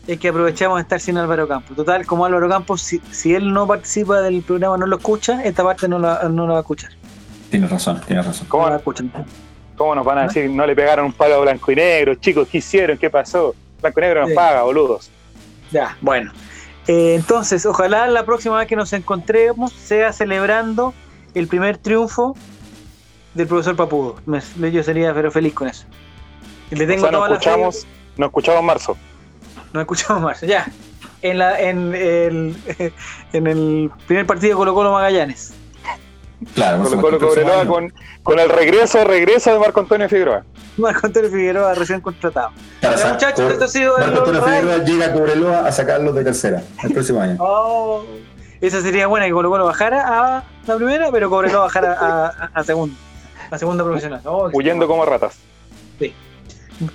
Es que aprovechamos de estar sin Álvaro Campos. Total, como Álvaro Campos, si, si él no participa del programa, no lo escucha, esta parte no la, no la va a escuchar. Tienes razón, tienes razón. ¿Cómo, No la escuchan. cómo nos van a decir? No le pegaron un palo a blanco y negro, chicos, ¿qué hicieron? ¿Qué pasó? Blanco y negro nos Sí. paga, boludos. Ya, bueno. Eh, entonces, ojalá la próxima vez que nos encontremos sea celebrando el primer triunfo del profesor Papudo. Me- yo sería pero feliz con eso. Le tengo o sea, nos escuchamos, nos escuchamos en marzo. No escuchamos más. Ya. En, la, en, el, en el primer partido Colo Colo Magallanes. Claro, Colo Colo Cobreloa con, con el regreso, regreso de Marco Antonio Figueroa. Marco Antonio Figueroa recién contratado. Muchachos, esto ha sido el Marco Antonio. Figueroa llega a Cobreloa a sacarlos de tercera el próximo año. Oh, esa sería buena que Colo Colo bajara a la primera, pero Cobreloa bajara a, a, a segunda. A segunda profesional. Oh, Huyendo como ratas.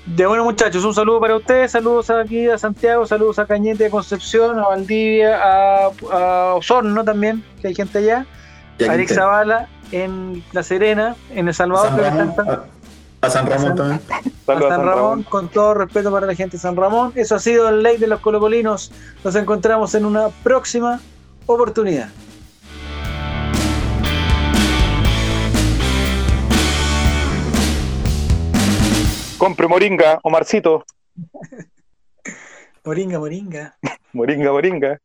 De bueno muchachos, un saludo para ustedes, saludos aquí a Santiago, saludos a Cañete, a Concepción, a Valdivia, a, a Osorno también, que hay gente allá, a Eric Zavala en La Serena, en El Salvador, San Ramón, a- a San Ramón también. a San Ramón, con todo respeto para la gente de San Ramón. Eso ha sido el ley de los colocolinos. Nos encontramos en una próxima oportunidad. Compre Moringa, Omarcito. Moringa, moringa. Moringa, Moringa.